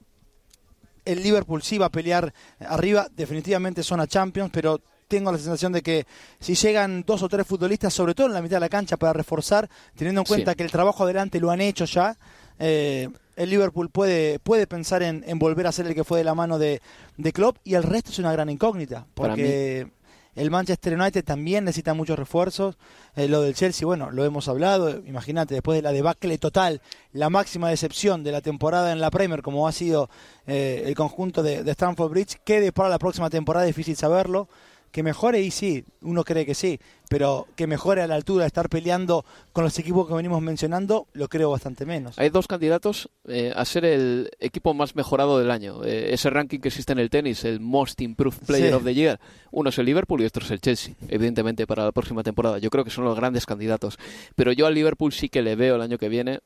el Liverpool sí va a pelear arriba, definitivamente son a Champions, pero tengo la sensación de que si llegan dos o tres futbolistas, sobre todo en la mitad de la cancha, para reforzar, teniendo en cuenta que el trabajo adelante lo han hecho ya, eh, el Liverpool puede, puede pensar en, volver a ser el que fue de la mano de, de Klopp y el resto es una gran incógnita, porque el Manchester United también necesita muchos refuerzos. Eh, lo del Chelsea, bueno, lo hemos hablado. Imagínate, después de la debacle total, la máxima decepción de la temporada en la Premier, como ha sido eh, el conjunto de, de Stamford Bridge, quede para la próxima temporada, difícil saberlo que mejore y sí, uno cree que sí, pero que mejore a la altura de estar peleando con los equipos que venimos mencionando, lo creo bastante menos. Hay dos candidatos eh, a ser el equipo más mejorado del año. Eh, ese ranking que existe en el tenis, el Most Improved Player of the Year, uno es el Liverpool y otro es el Chelsea, evidentemente para la próxima temporada. Yo creo que son los grandes candidatos. Pero yo al Liverpool sí que le veo el año que viene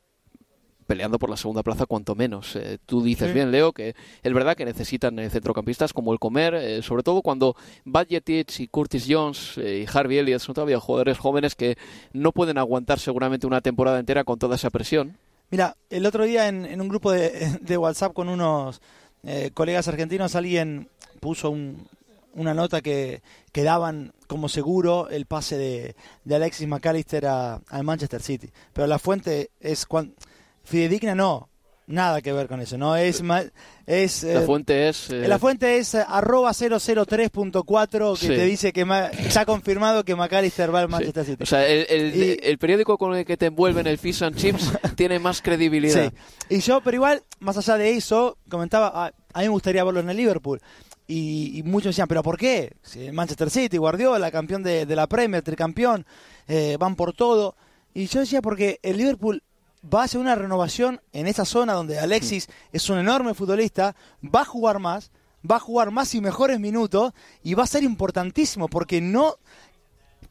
peleando por la segunda plaza cuanto menos. Eh, tú dices bien, Leo, que es verdad que necesitan eh, centrocampistas como el Comer, eh, sobre todo cuando Badgetich y Curtis Jones y Harvey Elliott son todavía jugadores jóvenes que no pueden aguantar seguramente una temporada entera con toda esa presión. Mira, el otro día en, un grupo de, WhatsApp con unos colegas argentinos alguien puso una nota que, que, daban como seguro el pase de, de Alexis McAllister al Manchester City. Pero la fuente es cuando Fidedigna no, nada que ver con eso, no es es la eh, fuente es eh, la fuente es eh, arroba 003.4 que te dice que se ha confirmado que McAllister va al Manchester City. O sea, el, periódico con el que te envuelven el Fish and Chips tiene más credibilidad. Sí. Y yo, pero igual, más allá de eso, comentaba, ah, a, mí me gustaría verlo en el Liverpool. Y, muchos decían, ¿pero por qué? Si Manchester City, Guardiola, campeón de, de la Premier, tricampeón, van por todo. Y yo decía, porque el Liverpool va a hacer una renovación en esa zona donde Alexis es un enorme futbolista, va a jugar más, va a jugar más y mejores minutos y va a ser importantísimo porque no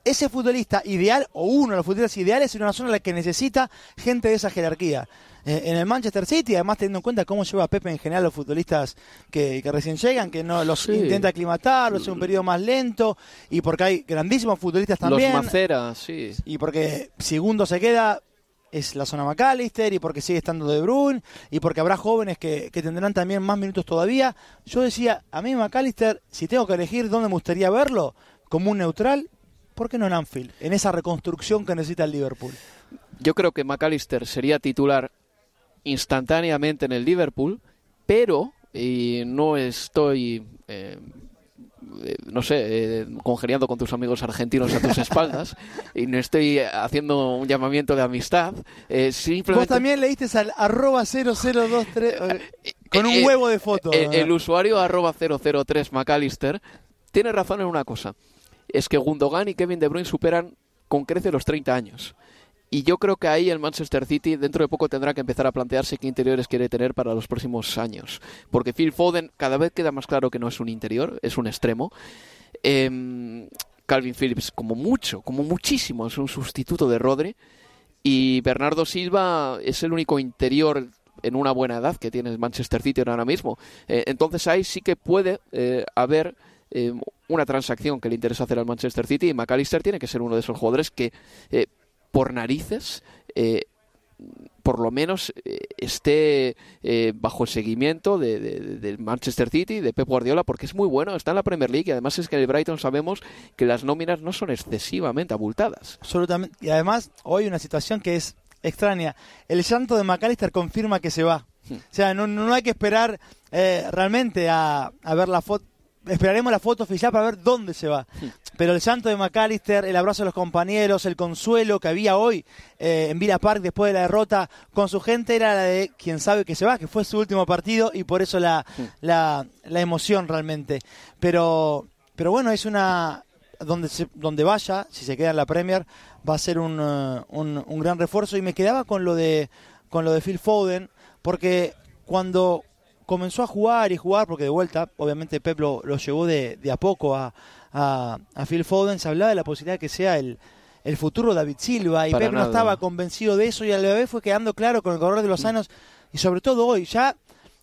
ese futbolista ideal o uno de los futbolistas ideales es una zona en la que necesita gente de esa jerarquía. eh, en el Manchester City, además teniendo en cuenta cómo lleva Pepe en general los futbolistas que, que recién llegan, que no los Sí. intenta aclimatar, los hace un periodo más lento, y porque hay grandísimos futbolistas también. Los Maceras, sí. Y porque segundo se queda es la zona McAllister y porque sigue estando De Bruyne y porque habrá jóvenes que, que tendrán también más minutos todavía. Yo decía, a mí McAllister, si tengo que elegir dónde me gustaría verlo, como un neutral, ¿por qué no en Anfield? En esa reconstrucción que necesita el Liverpool. Yo creo que McAllister sería titular instantáneamente en el Liverpool, pero, y no estoy, eh, no sé, eh, congeniando con tus amigos argentinos a tus espaldas, y no estoy haciendo un llamamiento de amistad, eh, Vos simplemente... también leíste al arroba 0023 eh, con un Eh, huevo de foto. El, el usuario arroba 003 McAllister tiene razón en una cosa. Es que Gundogan y Kevin De Bruyne superan con crece los 30 años. Y yo creo que ahí el Manchester City dentro de poco tendrá que empezar a plantearse qué interiores quiere tener para los próximos años. Porque Phil Foden cada vez queda más claro que no es un interior, es un extremo. Em, Calvin Phillips como mucho, como muchísimo, es un sustituto de Rodri. Y Bernardo Silva es el único interior en una buena edad que tiene el Manchester City ahora mismo. Eh, entonces ahí sí que puede eh, haber eh, una transacción que le interesa hacer al Manchester City y McAllister tiene que ser uno de esos jugadores que eh, por narices eh, por lo menos eh, esté eh, bajo el seguimiento de, de- de- del Manchester City, de Pep Guardiola, porque es muy bueno, está en la Premier League y además es que en el Brighton sabemos que las nóminas no son excesivamente abultadas. Absolutamente. Y además, hoy una situación que es extraña. El llanto de McAllister confirma que se va. Hmm. O sea, no, no hay que esperar eh, realmente a, a ver la foto. Esperaremos la foto oficial para ver dónde se va. Hmm. Pero el llanto de McAllister, el abrazo a los compañeros, el consuelo que había hoy eh, en Villa Park después de la derrota con su gente era la de quien sabe que se va, que fue su último partido y por eso la, la, la emoción realmente. Pero, pero bueno, es una, donde, se- donde vaya, si se queda en la Premier, va a ser un, eh, un, un gran refuerzo. Y me quedaba con lo de con lo de Phil Foden, porque cuando comenzó a jugar y jugar, porque de vuelta, obviamente Pep lo, lo llevó de, de a poco a, a, a Phil Foden, se hablaba de la posibilidad de que sea el, el futuro David Silva, y Para Pep no estaba convencido de eso, y a la vez fue quedando claro con el correr de los años, y sobre todo hoy, ya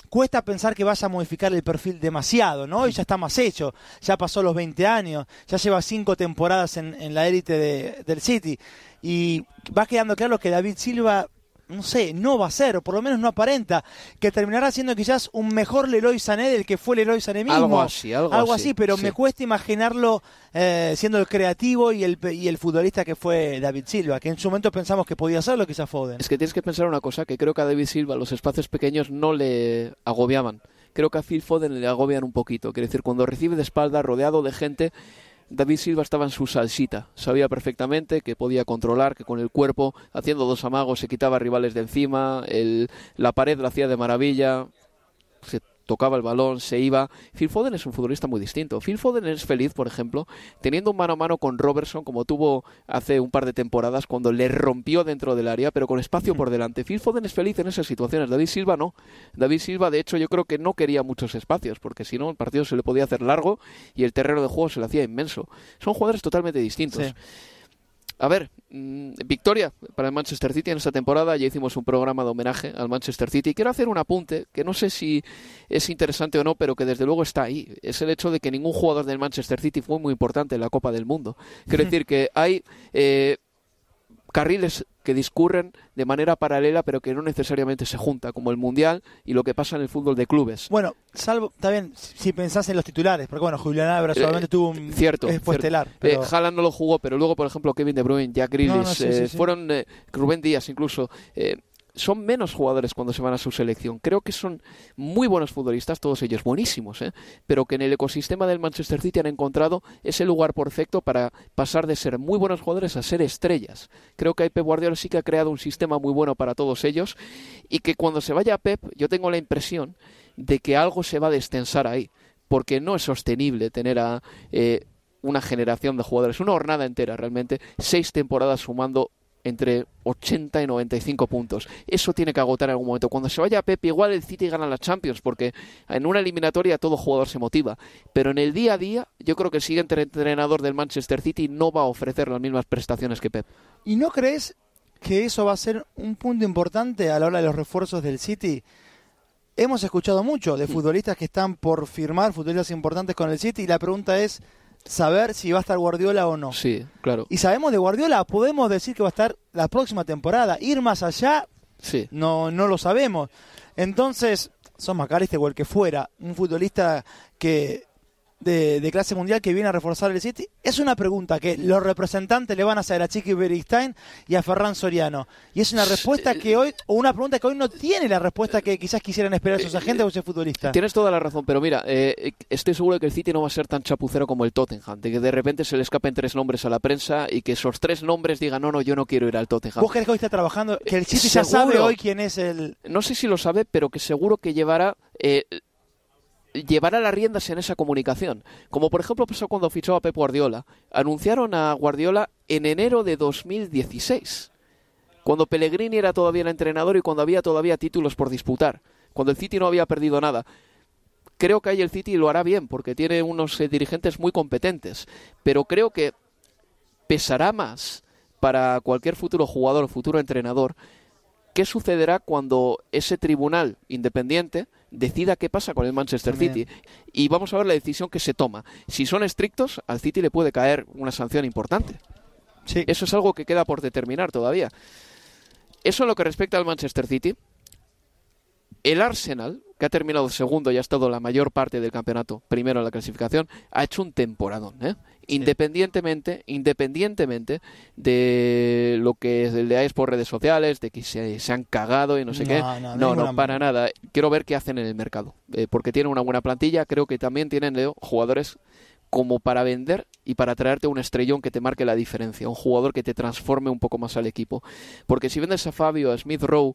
cuesta pensar que vaya a modificar el perfil demasiado, ¿no? Y ya está más hecho, ya pasó los 20 años, ya lleva cinco temporadas en, en la élite de- del City y va quedando claro que David Silva, no sé, no va a ser, o por lo menos no aparenta, que terminará siendo quizás un mejor Leroy Sané del que fue Leroy Sané mismo. Algo así, algo así, así, pero sí. me cuesta imaginarlo eh, siendo el creativo y el, y el futbolista que fue David Silva, que en su momento pensamos que podía serlo quizás Foden. Es que tienes que pensar una cosa, que creo que a David Silva los espacios pequeños no le agobiaban. Creo que a Phil Foden le agobian un poquito. Quiere decir, cuando recibe de espalda, rodeado de gente, David Silva estaba en su salsita. Sabía perfectamente que podía controlar, que con el cuerpo, haciendo dos amagos, se quitaba rivales de encima, el- la pared lo hacía de maravilla, se tocaba el balón, se iba. Phil Foden es un futbolista muy distinto. Phil Foden es feliz, por ejemplo, teniendo un mano a mano con Robertson, como tuvo hace un par de temporadas, cuando le rompió dentro del área, pero con espacio por delante. Phil Foden es feliz en esas situaciones. David Silva no. David Silva, de hecho, yo creo que no quería muchos espacios, porque si no, el partido se le podía hacer largo y el terreno de juego se le hacía inmenso. Son jugadores totalmente distintos. A ver, mm, victoria para el Manchester City en esta temporada. Ya hicimos un programa de homenaje al Manchester City. Quiero hacer un apunte que no sé si es interesante o no, pero que desde luego está ahí. Es el hecho de que ningún jugador del Manchester City fue muy importante en la Copa del Mundo. Quiero decir que hay eh, carriles que discurren de manera paralela, pero que no necesariamente se junta, como el Mundial y lo que pasa en el fútbol de clubes. Bueno, salvo, bien, si pensás en los titulares, porque bueno, Julián Álvarez Eh, solamente tuvo un Cierto. fue estelar, Eh, pero Haaland no lo jugó, pero luego, por ejemplo, Kevin De Bruyne, Jack Grealish, No, no, sí, eh, sí, sí. fueron eh, Rubén Díaz incluso. Son menos jugadores cuando se van a su selección. Creo que son muy buenos futbolistas, todos ellos buenísimos, ¿eh? pero que en el ecosistema del Manchester City han encontrado ese lugar perfecto para pasar de ser muy buenos jugadores a ser estrellas. Creo que Pep Guardiola sí que ha creado un sistema muy bueno para todos ellos y que cuando se vaya Pep, yo tengo la impresión de que algo se va a destensar ahí, porque no es sostenible tener a eh, una generación de jugadores, una jornada entera realmente, seis temporadas sumando entre 80 y 95 puntos. Eso tiene que agotar en algún momento. Cuando se vaya Pep, igual el City gana la Champions, porque en una eliminatoria todo jugador se motiva. Pero en el día a día, yo creo que el siguiente entrenador del Manchester City no va a ofrecer las mismas prestaciones que Pep. ¿Y no crees que eso va a ser un punto importante a la hora de los refuerzos del City. Hemos escuchado mucho de futbolistas que están por firmar, futbolistas importantes con el City, y la pregunta es saber si va a estar Guardiola o no. Sí, claro. Y sabemos de Guardiola, podemos decir que va a estar la próxima temporada. Ir más allá, Sí. no, no lo sabemos. Entonces, son Macarista igual que fuera, un futbolista que de, de clase mundial que viene a reforzar el City. Es una pregunta que los representantes le van a hacer a Chiqui Beristain y a Ferran Soriano. Y es una respuesta que hoy, o una pregunta que hoy no tiene la respuesta que quizás quisieran esperar esos agentes o ese futbolista. Tienes toda la razón, pero mira, eh, estoy seguro de que el City no va a ser tan chapucero como el Tottenham, de que de repente se le escapen tres nombres a la prensa y que esos tres nombres digan, no, no, yo no quiero ir al Tottenham. ¿Vos crees que hoy está trabajando? Que el City ya Seguro. sabe hoy quién es el... No sé si lo sabe, pero que seguro que llevará... eh, llevará las riendas en esa comunicación. Como por ejemplo pasó cuando fichó a Pep Guardiola. Anunciaron a Guardiola en enero de 2016, cuando Pellegrini era todavía el entrenador y cuando había todavía títulos por disputar, cuando el City no había perdido nada. Creo que ahí el City lo hará bien porque tiene unos eh, dirigentes muy competentes, pero creo que pesará más para cualquier futuro jugador o futuro entrenador qué sucederá cuando ese tribunal independiente decida qué pasa con el Manchester. City. Y vamos a ver la decisión que se toma. Si son estrictos, al City le puede caer una sanción importante. Sí. Eso es algo que queda por determinar todavía. Eso en lo que respecta al Manchester City. El Arsenal, que ha terminado segundo y ha estado la mayor parte del campeonato primero en la clasificación, ha hecho un temporadón. ¿eh? Independientemente, independientemente de lo que leáis por redes sociales, de que se, se han cagado y no sé No, qué. no, no, no, para nada. Quiero ver qué hacen en el mercado. eh, porque tienen una buena plantilla. Creo que también tienen Leo, jugadores como para vender y para traerte un estrellón que te marque la diferencia, un jugador que te transforme un poco más al equipo. Porque si vendes a Fabio, a Smith Rowe,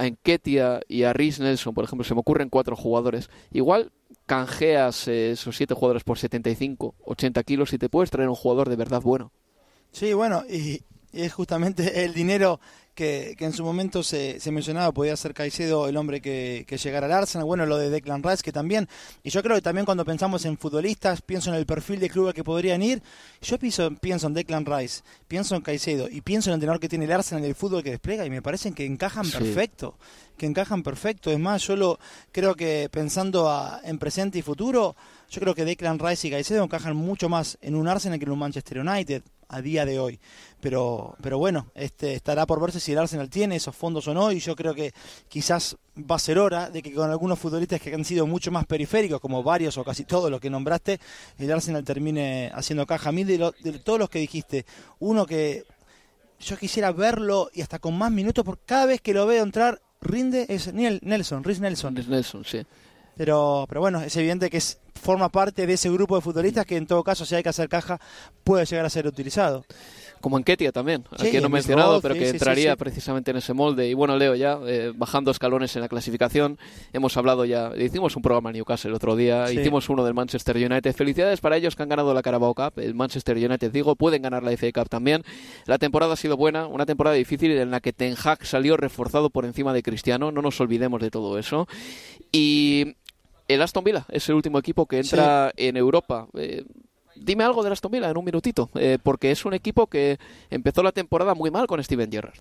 a Enketia y a Rhys Nelson, por ejemplo, se me ocurren cuatro jugadores, igual canjeas eh, esos siete jugadores por 75, 80 kilos y te puedes traer un jugador de verdad bueno. Sí, bueno, y, y es justamente el dinero que, que en su momento se, se mencionaba, podía ser Caicedo el hombre que, que llegara al Arsenal, bueno, lo de Declan Rice que también, y yo creo que también cuando pensamos en futbolistas, pienso en el perfil de club al que podrían ir, yo pienso, pienso en Declan Rice, pienso en Caicedo y pienso en el entrenador que tiene el Arsenal y el fútbol que despliega y me parecen que encajan Sí. perfecto, que encajan perfecto, es más, yo lo creo que pensando a- en presente y futuro, yo creo que Declan Rice y Caicedo encajan mucho más en un Arsenal que en un Manchester United a día de hoy. Pero, pero bueno, este estará por verse si el Arsenal tiene esos fondos o no. Y yo creo que quizás va a ser hora de que con algunos futbolistas que han sido mucho más periféricos, como varios o casi todos los que nombraste, el Arsenal termine haciendo caja. A mí de, lo- de todos los que dijiste, uno que yo quisiera verlo y hasta con más minutos, porque cada vez que lo veo entrar rinde es Nelson, Rhys Nelson. Nelson, sí. Pero, pero bueno, es evidente que es, forma parte de ese grupo de futbolistas que en todo caso, si hay que hacer caja, puede llegar a ser utilizado. Como en Ketia también, a Sí, quien no he mencionado, pero que sí, entraría sí. precisamente en ese molde. Y bueno, Leo, ya eh, bajando escalones en la clasificación, hemos hablado ya, hicimos un programa en Newcastle el otro día, hicimos uno del Manchester United. Felicidades para ellos que han ganado la Carabao Cup, el Manchester United, digo, pueden ganar la FA Cup también. La temporada ha sido buena, una temporada difícil en la que Ten Hag salió reforzado por encima de Cristiano, no nos olvidemos de todo eso. Y el Aston Villa es el último equipo que entra en Europa. Eh, dime algo del Aston Villa en un minutito, eh, porque es un equipo que empezó la temporada muy mal con Steven Gerrard.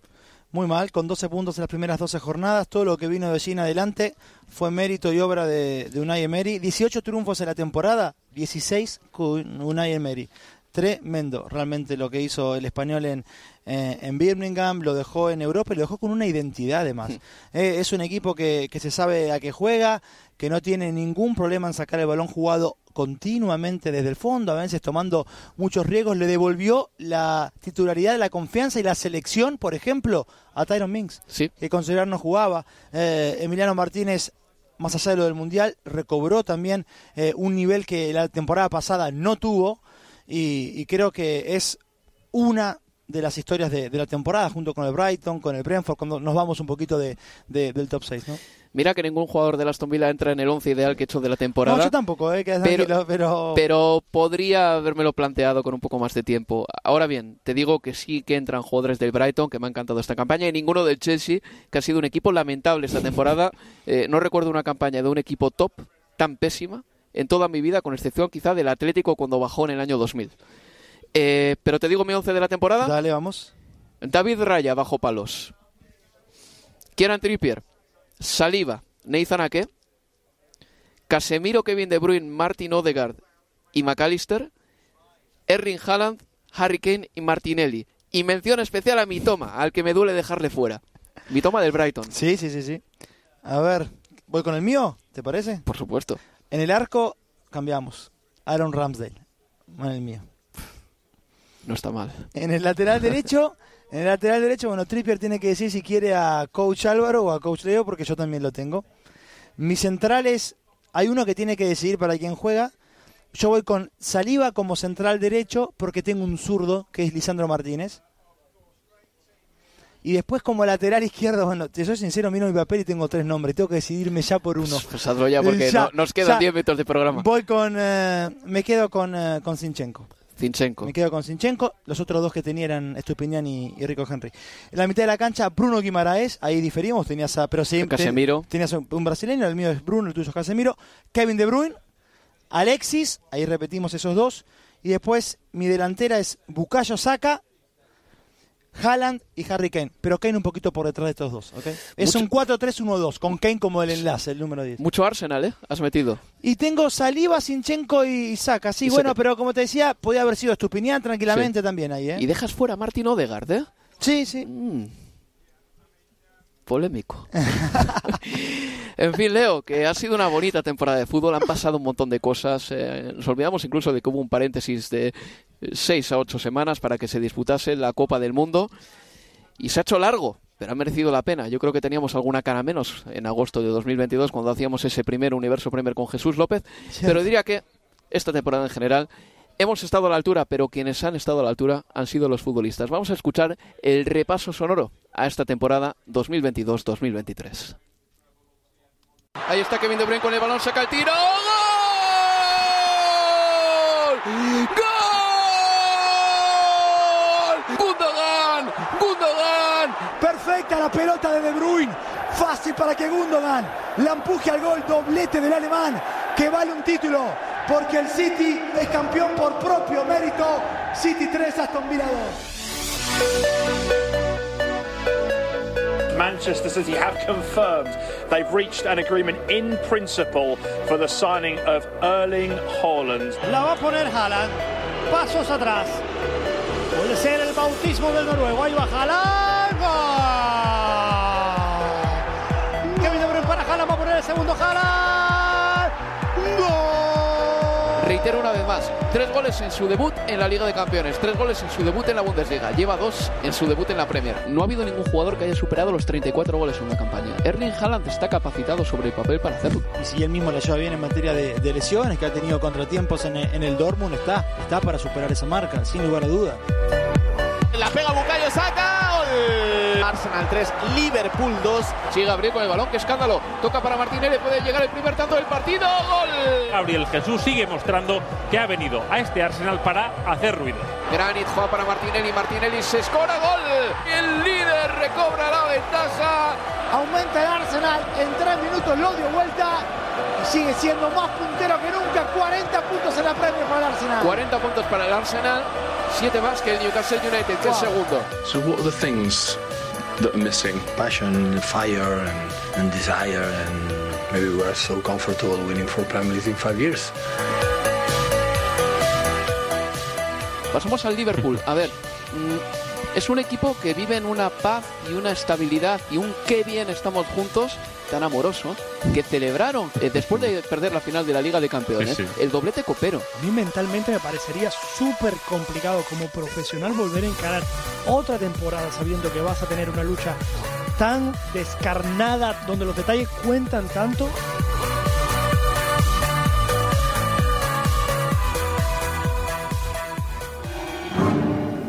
Muy mal, con 12 puntos en las primeras 12 jornadas. Todo lo que vino de en adelante fue mérito y obra de, de Unai Emery. 18 triunfos en la temporada, 16 con Unai Emery. Tremendo, realmente lo que hizo el español en, eh, en Birmingham, lo dejó en Europa y lo dejó con una identidad además. Eh, es un equipo que, que se sabe a qué juega, que no tiene ningún problema en sacar el balón jugado continuamente desde el fondo, a veces tomando muchos riesgos, le devolvió la titularidad, la confianza y la selección, por ejemplo, a Tyron Minks, Sí. que con Cellular no jugaba. Eh, Emiliano Martínez, más allá de lo del Mundial, recobró también eh, un nivel que la temporada pasada no tuvo y, y creo que es una de las historias de, de la temporada, junto con el Brighton, con el Brentford, cuando nos vamos un poquito de, de- del top 6, ¿no? Mira que ningún jugador del Aston Villa entra en el 11 ideal que he hecho de la temporada. No, yo tampoco, eh, Pero- pero... Pero podría habérmelo planteado con un poco más de tiempo. Ahora bien, te digo que sí que entran jugadores del Brighton, que me ha encantado esta campaña, y ninguno del Chelsea, que ha sido un equipo lamentable esta temporada. Eh, no recuerdo una campaña de un equipo top tan pésima en toda mi vida, con excepción quizá del Atlético cuando bajó en el año 2000. Eh, pero te digo mi once de la temporada. Dale, vamos. David Raya bajo palos. Kieran Trippier. Saliva. Nathan Ake. Casemiro, Kevin De Bruyne, Martin Odegaard y McAllister. Erling Haaland, Harry Kane y Martinelli. Y mención especial a Mitoma, al que me duele dejarle fuera. Mitoma del Brighton. Sí, sí, sí, sí. A ver, voy con el mío, ¿te parece? Por supuesto. En el arco cambiamos. Aaron Ramsdale. El mío. No está mal. En el lateral derecho, en el lateral derecho, bueno, Trippier tiene que decir si quiere a Coach Álvaro o a Coach Leo, porque yo también lo tengo. Mis centrales, hay uno que tiene que decidir para quién juega. Yo voy con Saliva como central derecho, porque tengo un zurdo, que es Lisandro Martínez. Y después como lateral izquierdo, bueno, te soy sincero, miro mi papel y tengo tres nombres. Tengo que decidirme ya por uno. Pues hazlo ya, porque Ya, no- nos quedan ya. 10 minutos de programa. Voy con... eh, me quedo con, eh, con Sinchenko. Zinchenko. Me quedo con Sinchenko. Los otros dos que tenía eran Estupiñán y, y Rico Henry. En la mitad de la cancha, Bruno Guimaraes. Ahí diferimos. Tenías a, pero sí, Casemiro. te- tenías un, brasileño. El mío es Bruno, el tuyo es Casemiro. Kevin De Bruyne. Alexis. Ahí repetimos esos dos. Y después mi delantera es Bukayo Saka. Haaland y Harry Kane. Pero Kane un poquito por detrás de estos dos. ¿ok? Es Mucho- un 4-3-1-2. Con Kane como el enlace, el número 10. Mucho Arsenal, ¿eh? Has metido. Y tengo Saliva, Sinchenko y Saka. Sí, Y bueno, Saka. pero como te decía, podía haber sido Estupiñán tranquilamente también ahí, ¿eh? Y dejas fuera a Martin Odegaard, ¿eh? Sí, sí. Mm. Polémico. en fin, Leo, que ha sido una bonita temporada de fútbol, han pasado un montón de cosas. eh, nos olvidamos incluso de que hubo un paréntesis de 6 a 8 semanas para que se disputase la Copa del Mundo. Y se ha hecho largo, pero ha merecido la pena. Yo creo que teníamos alguna cara menos en agosto de 2022 cuando hacíamos ese primer Universo Premier con Jesús López. Pero diría que esta temporada en general hemos estado a la altura, pero quienes han estado a la altura han sido los futbolistas. Vamos a escuchar el repaso sonoro a esta temporada 2022-2023. Ahí está Kevin De Bruyne con el balón, saca el tiro. ¡Gol! ¡Gol! ¡Gundogan! ¡Gundogan! Perfecta la pelota de De Bruyne. Fácil para que Gundogan la empuje al gol. Doblete del alemán que vale un título. Porque el City es campeón por propio mérito. City 3, Aston Villa 2. Manchester City have confirmed they've reached an agreement in principle for the signing of Erling Haaland. La va a poner Haaland. Pasos atrás. Puede ser el bautismo del noruego. Ahí va Haaland. ¡Gol! Kevin De Bruyne para Haaland. Va a poner el segundo Haaland. Reitero una vez más, tres goles en su debut en la Liga de Campeones, tres goles en su debut en la Bundesliga, lleva dos en su debut en la Premier. No ha habido ningún jugador que haya superado los 34 goles en una campaña. Erling Haaland está capacitado sobre el papel para hacerlo. Y si él mismo le lleva bien en materia de, de lesiones, que ha tenido contratiempos en el, en el Dortmund, está, está para superar esa marca, sin lugar a duda. La pega Bucayo, saca. Arsenal 3, Liverpool 2. Sigue Gabriel con el balón, qué escándalo. Toca para Martinelli, puede llegar el primer tanto del partido. ¡Gol! Gabriel Jesús sigue mostrando que ha venido a este Arsenal para hacer ruido. Granit juega para Martinelli, Martinelli se escora gol. El líder recobra la ventaja. Aumenta el Arsenal, en tres minutos lo dio vuelta y sigue siendo más puntero que nunca. 40 puntos en la Premier para el Arsenal. 40 puntos para el Arsenal, 7 más que el Newcastle United, que es segundo. So what are the things that are missing? passion, fire, and, and desire, and maybe we're so comfortable winning four Premier League in five years. Pasamos al Liverpool. A ver, mm, es un equipo que vive en una paz y una estabilidad y un qué bien estamos juntos tan amoroso que celebraron eh, después de perder la final de la Liga de Campeones Sí, sí. el doblete copero. A mí mentalmente me parecería súper complicado como profesional volver a encarar otra temporada sabiendo que vas a tener una lucha tan descarnada donde los detalles cuentan tanto.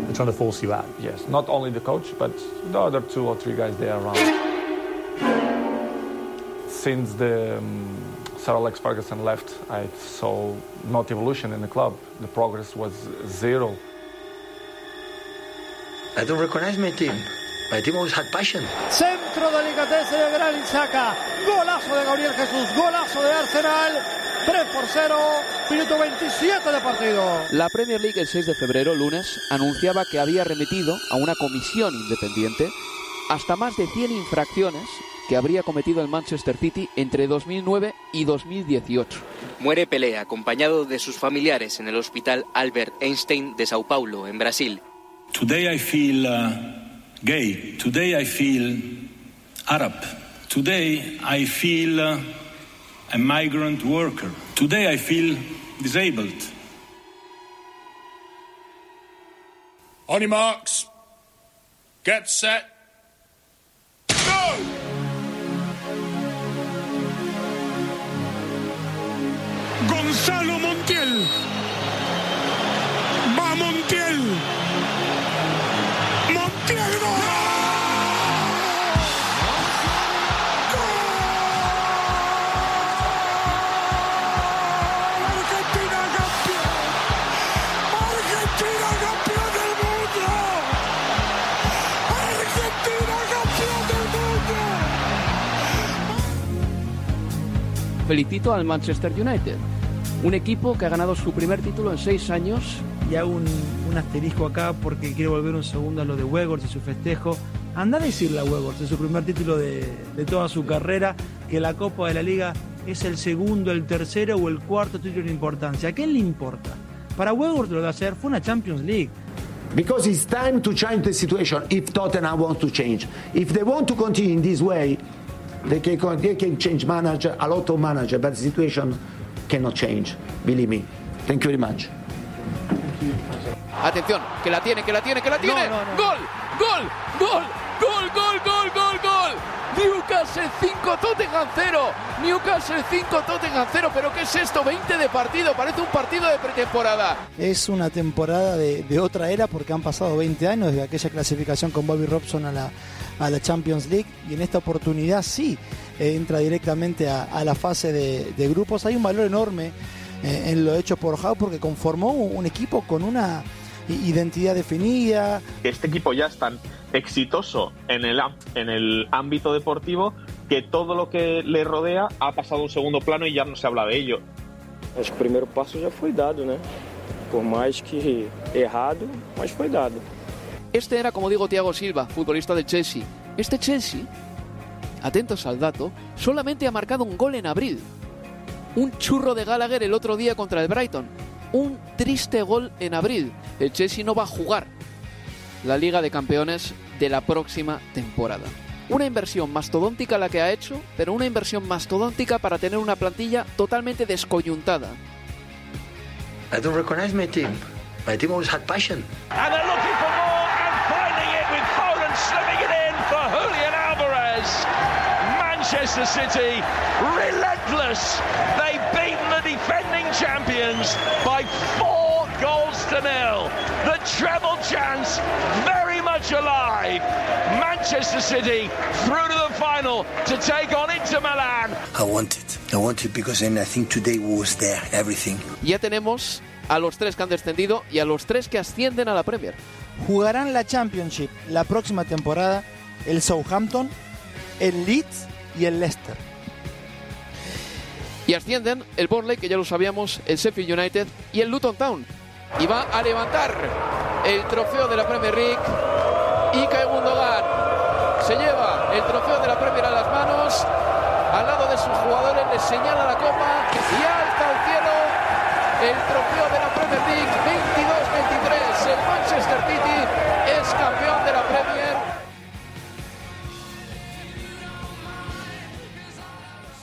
They're trying to force you out. Yes, not only the coach, but the other two or three guys there around. Since the um, Sir Alex Ferguson left, I saw not evolution in the club. The progress was zero. I don't recognize my team. My team always had passion. Centro de Granit Xhaka. Golazo de Gabriel Jesús. Golazo de Arsenal. 3 por 0. Minuto 27 de partido. La Premier League el 6 de febrero, lunes, anunciaba que había remitido a una comisión independiente hasta más de 100 infracciones que habría cometido el Manchester City entre 2009 y 2018. Muere Pelé acompañado de sus familiares en el hospital Albert Einstein de Sao Paulo, en Brasil. Today I feel uh, gay. Today I feel Arab. Today I feel uh, a migrant worker. Today I feel disabled. On your marks. Get set. Go! Gonzalo Montiel. Va Montiel. Montiel gol. Argentina campeón. Argentina campeón del mundo. Argentina campeón del mundo. Felicito al Manchester United, un equipo que ha ganado su primer título en seis años. Y hago un, un asterisco acá porque quiero volver un segundo a lo de Wegors y su festejo. Anda a decirle a Wegors en su primer título de, de toda su carrera que la Copa de la Liga es el segundo, el tercero o el cuarto título en importancia. ¿A quién le importa? Para Wegors lo de hacer fue una Champions League. Because it's time to change the situation if Tottenham wants to change. If they want to continue in this way, they can, they can change manager, a lot of manager, but the situation cannot change. Believe me. Thank you very much. Atención, que la tiene, que la tiene, que la tiene. No, no, no. Gol, gol, gol, gol, gol, gol, gol, gol. Newcastle 5, Tottenham 0. Newcastle 5, Tottenham 0. Pero ¿qué es esto? 20 de partido. Parece un partido de pretemporada. Es una temporada de, de otra era porque han pasado 20 años desde aquella clasificación con Bobby Robson a la, a la Champions League y en esta oportunidad sí entra directamente a, a la fase de, de grupos. Hay un valor enorme eh, en lo hecho por Howe porque conformó un, un equipo con una identidad definida, Este equipo ya es tan exitoso en el, en el ámbito deportivo que todo lo que le rodea ha pasado a un segundo plano y ya no se habla de ello. Acho que o primeiro passo já foi dado, né? Por mais que errado, mas foi dado. Este era, como digo, Thiago Silva, futbolista del Chelsea. Este Chelsea, atentos al dato, solamente ha marcado un gol en abril. Un churro de Gallagher el otro día contra el Brighton. Un triste gol en abril. El Chelsea no va a jugar la Liga de Campeones de la próxima temporada. Una inversión mastodóntica la que ha hecho, pero una inversión mastodóntica para tener una plantilla totalmente descoyuntada. I don't recognize my team. My team always had passion. And Manchester City, relentless. They've beaten the defending champions by four goals to nil. The treble chance very much alive. Manchester City through to the final to take on Inter Milan. I want it. I want it because then I think today was there, everything. Ya tenemos a los tres que han descendido y a los tres que ascienden a la Premier. jugarán la Championship la próxima temporada el Southampton, el Leeds y el Leicester. Y ascienden el Burnley, que ya lo sabíamos, el Sheffield United y el Luton Town. Y va a levantar el trofeo de la Premier League. Y Gundogan se lleva el trofeo de la Premier a las manos. Al lado de sus jugadores les señala la copa y alza al cielo el trofeo de la Premier League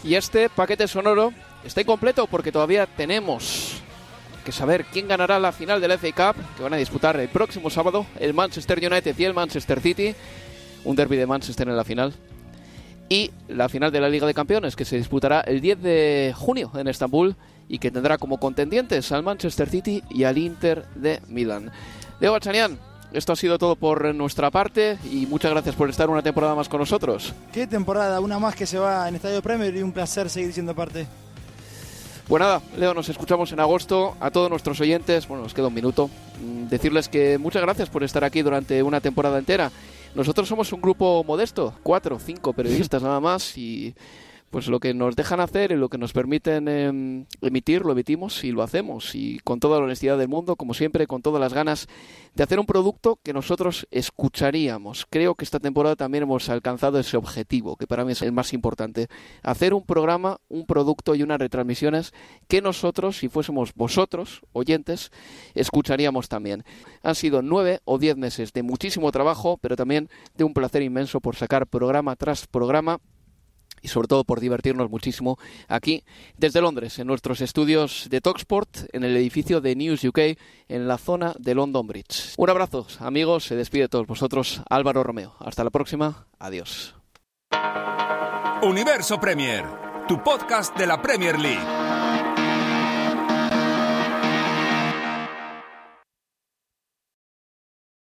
Y este paquete sonoro está incompleto porque todavía tenemos que saber quién ganará la final del FA Cup que van a disputar el próximo sábado el Manchester United y el Manchester City, un derby de Manchester en la final. Y la final de la Liga de Campeones que se disputará el 10 de junio en Estambul y que tendrá como contendientes al Manchester City y al Inter de Milán. Diego Bachanian, esto ha sido todo por nuestra parte y muchas gracias por estar una temporada más con nosotros. Qué temporada, una más que se va en Estadio Premier y un placer seguir siendo parte. Pues nada, Leo, nos escuchamos en agosto. A todos nuestros oyentes, bueno, nos queda un minuto, mm, decirles que muchas gracias por estar aquí durante una temporada entera. Nosotros somos un grupo modesto, cuatro, cinco periodistas nada más y pues lo que nos dejan hacer y lo que nos permiten em, emitir, lo emitimos y lo hacemos. Y con toda la honestidad del mundo, como siempre, con todas las ganas de hacer un producto que nosotros escucharíamos. Creo que esta temporada también hemos alcanzado ese objetivo, que para mí es el más importante. Hacer un programa, un producto y unas retransmisiones que nosotros, si fuésemos vosotros, oyentes, escucharíamos también. Han sido nueve o diez meses de muchísimo trabajo, pero también de un placer inmenso por sacar programa tras programa y sobre todo por divertirnos muchísimo aquí desde Londres, en nuestros estudios de Talksport, en el edificio de News UK, en la zona de London Bridge. Un abrazo, amigos, se despide de todos vosotros Álvaro Romeo. Hasta la próxima, adiós. Universo Premier, tu podcast de la Premier League.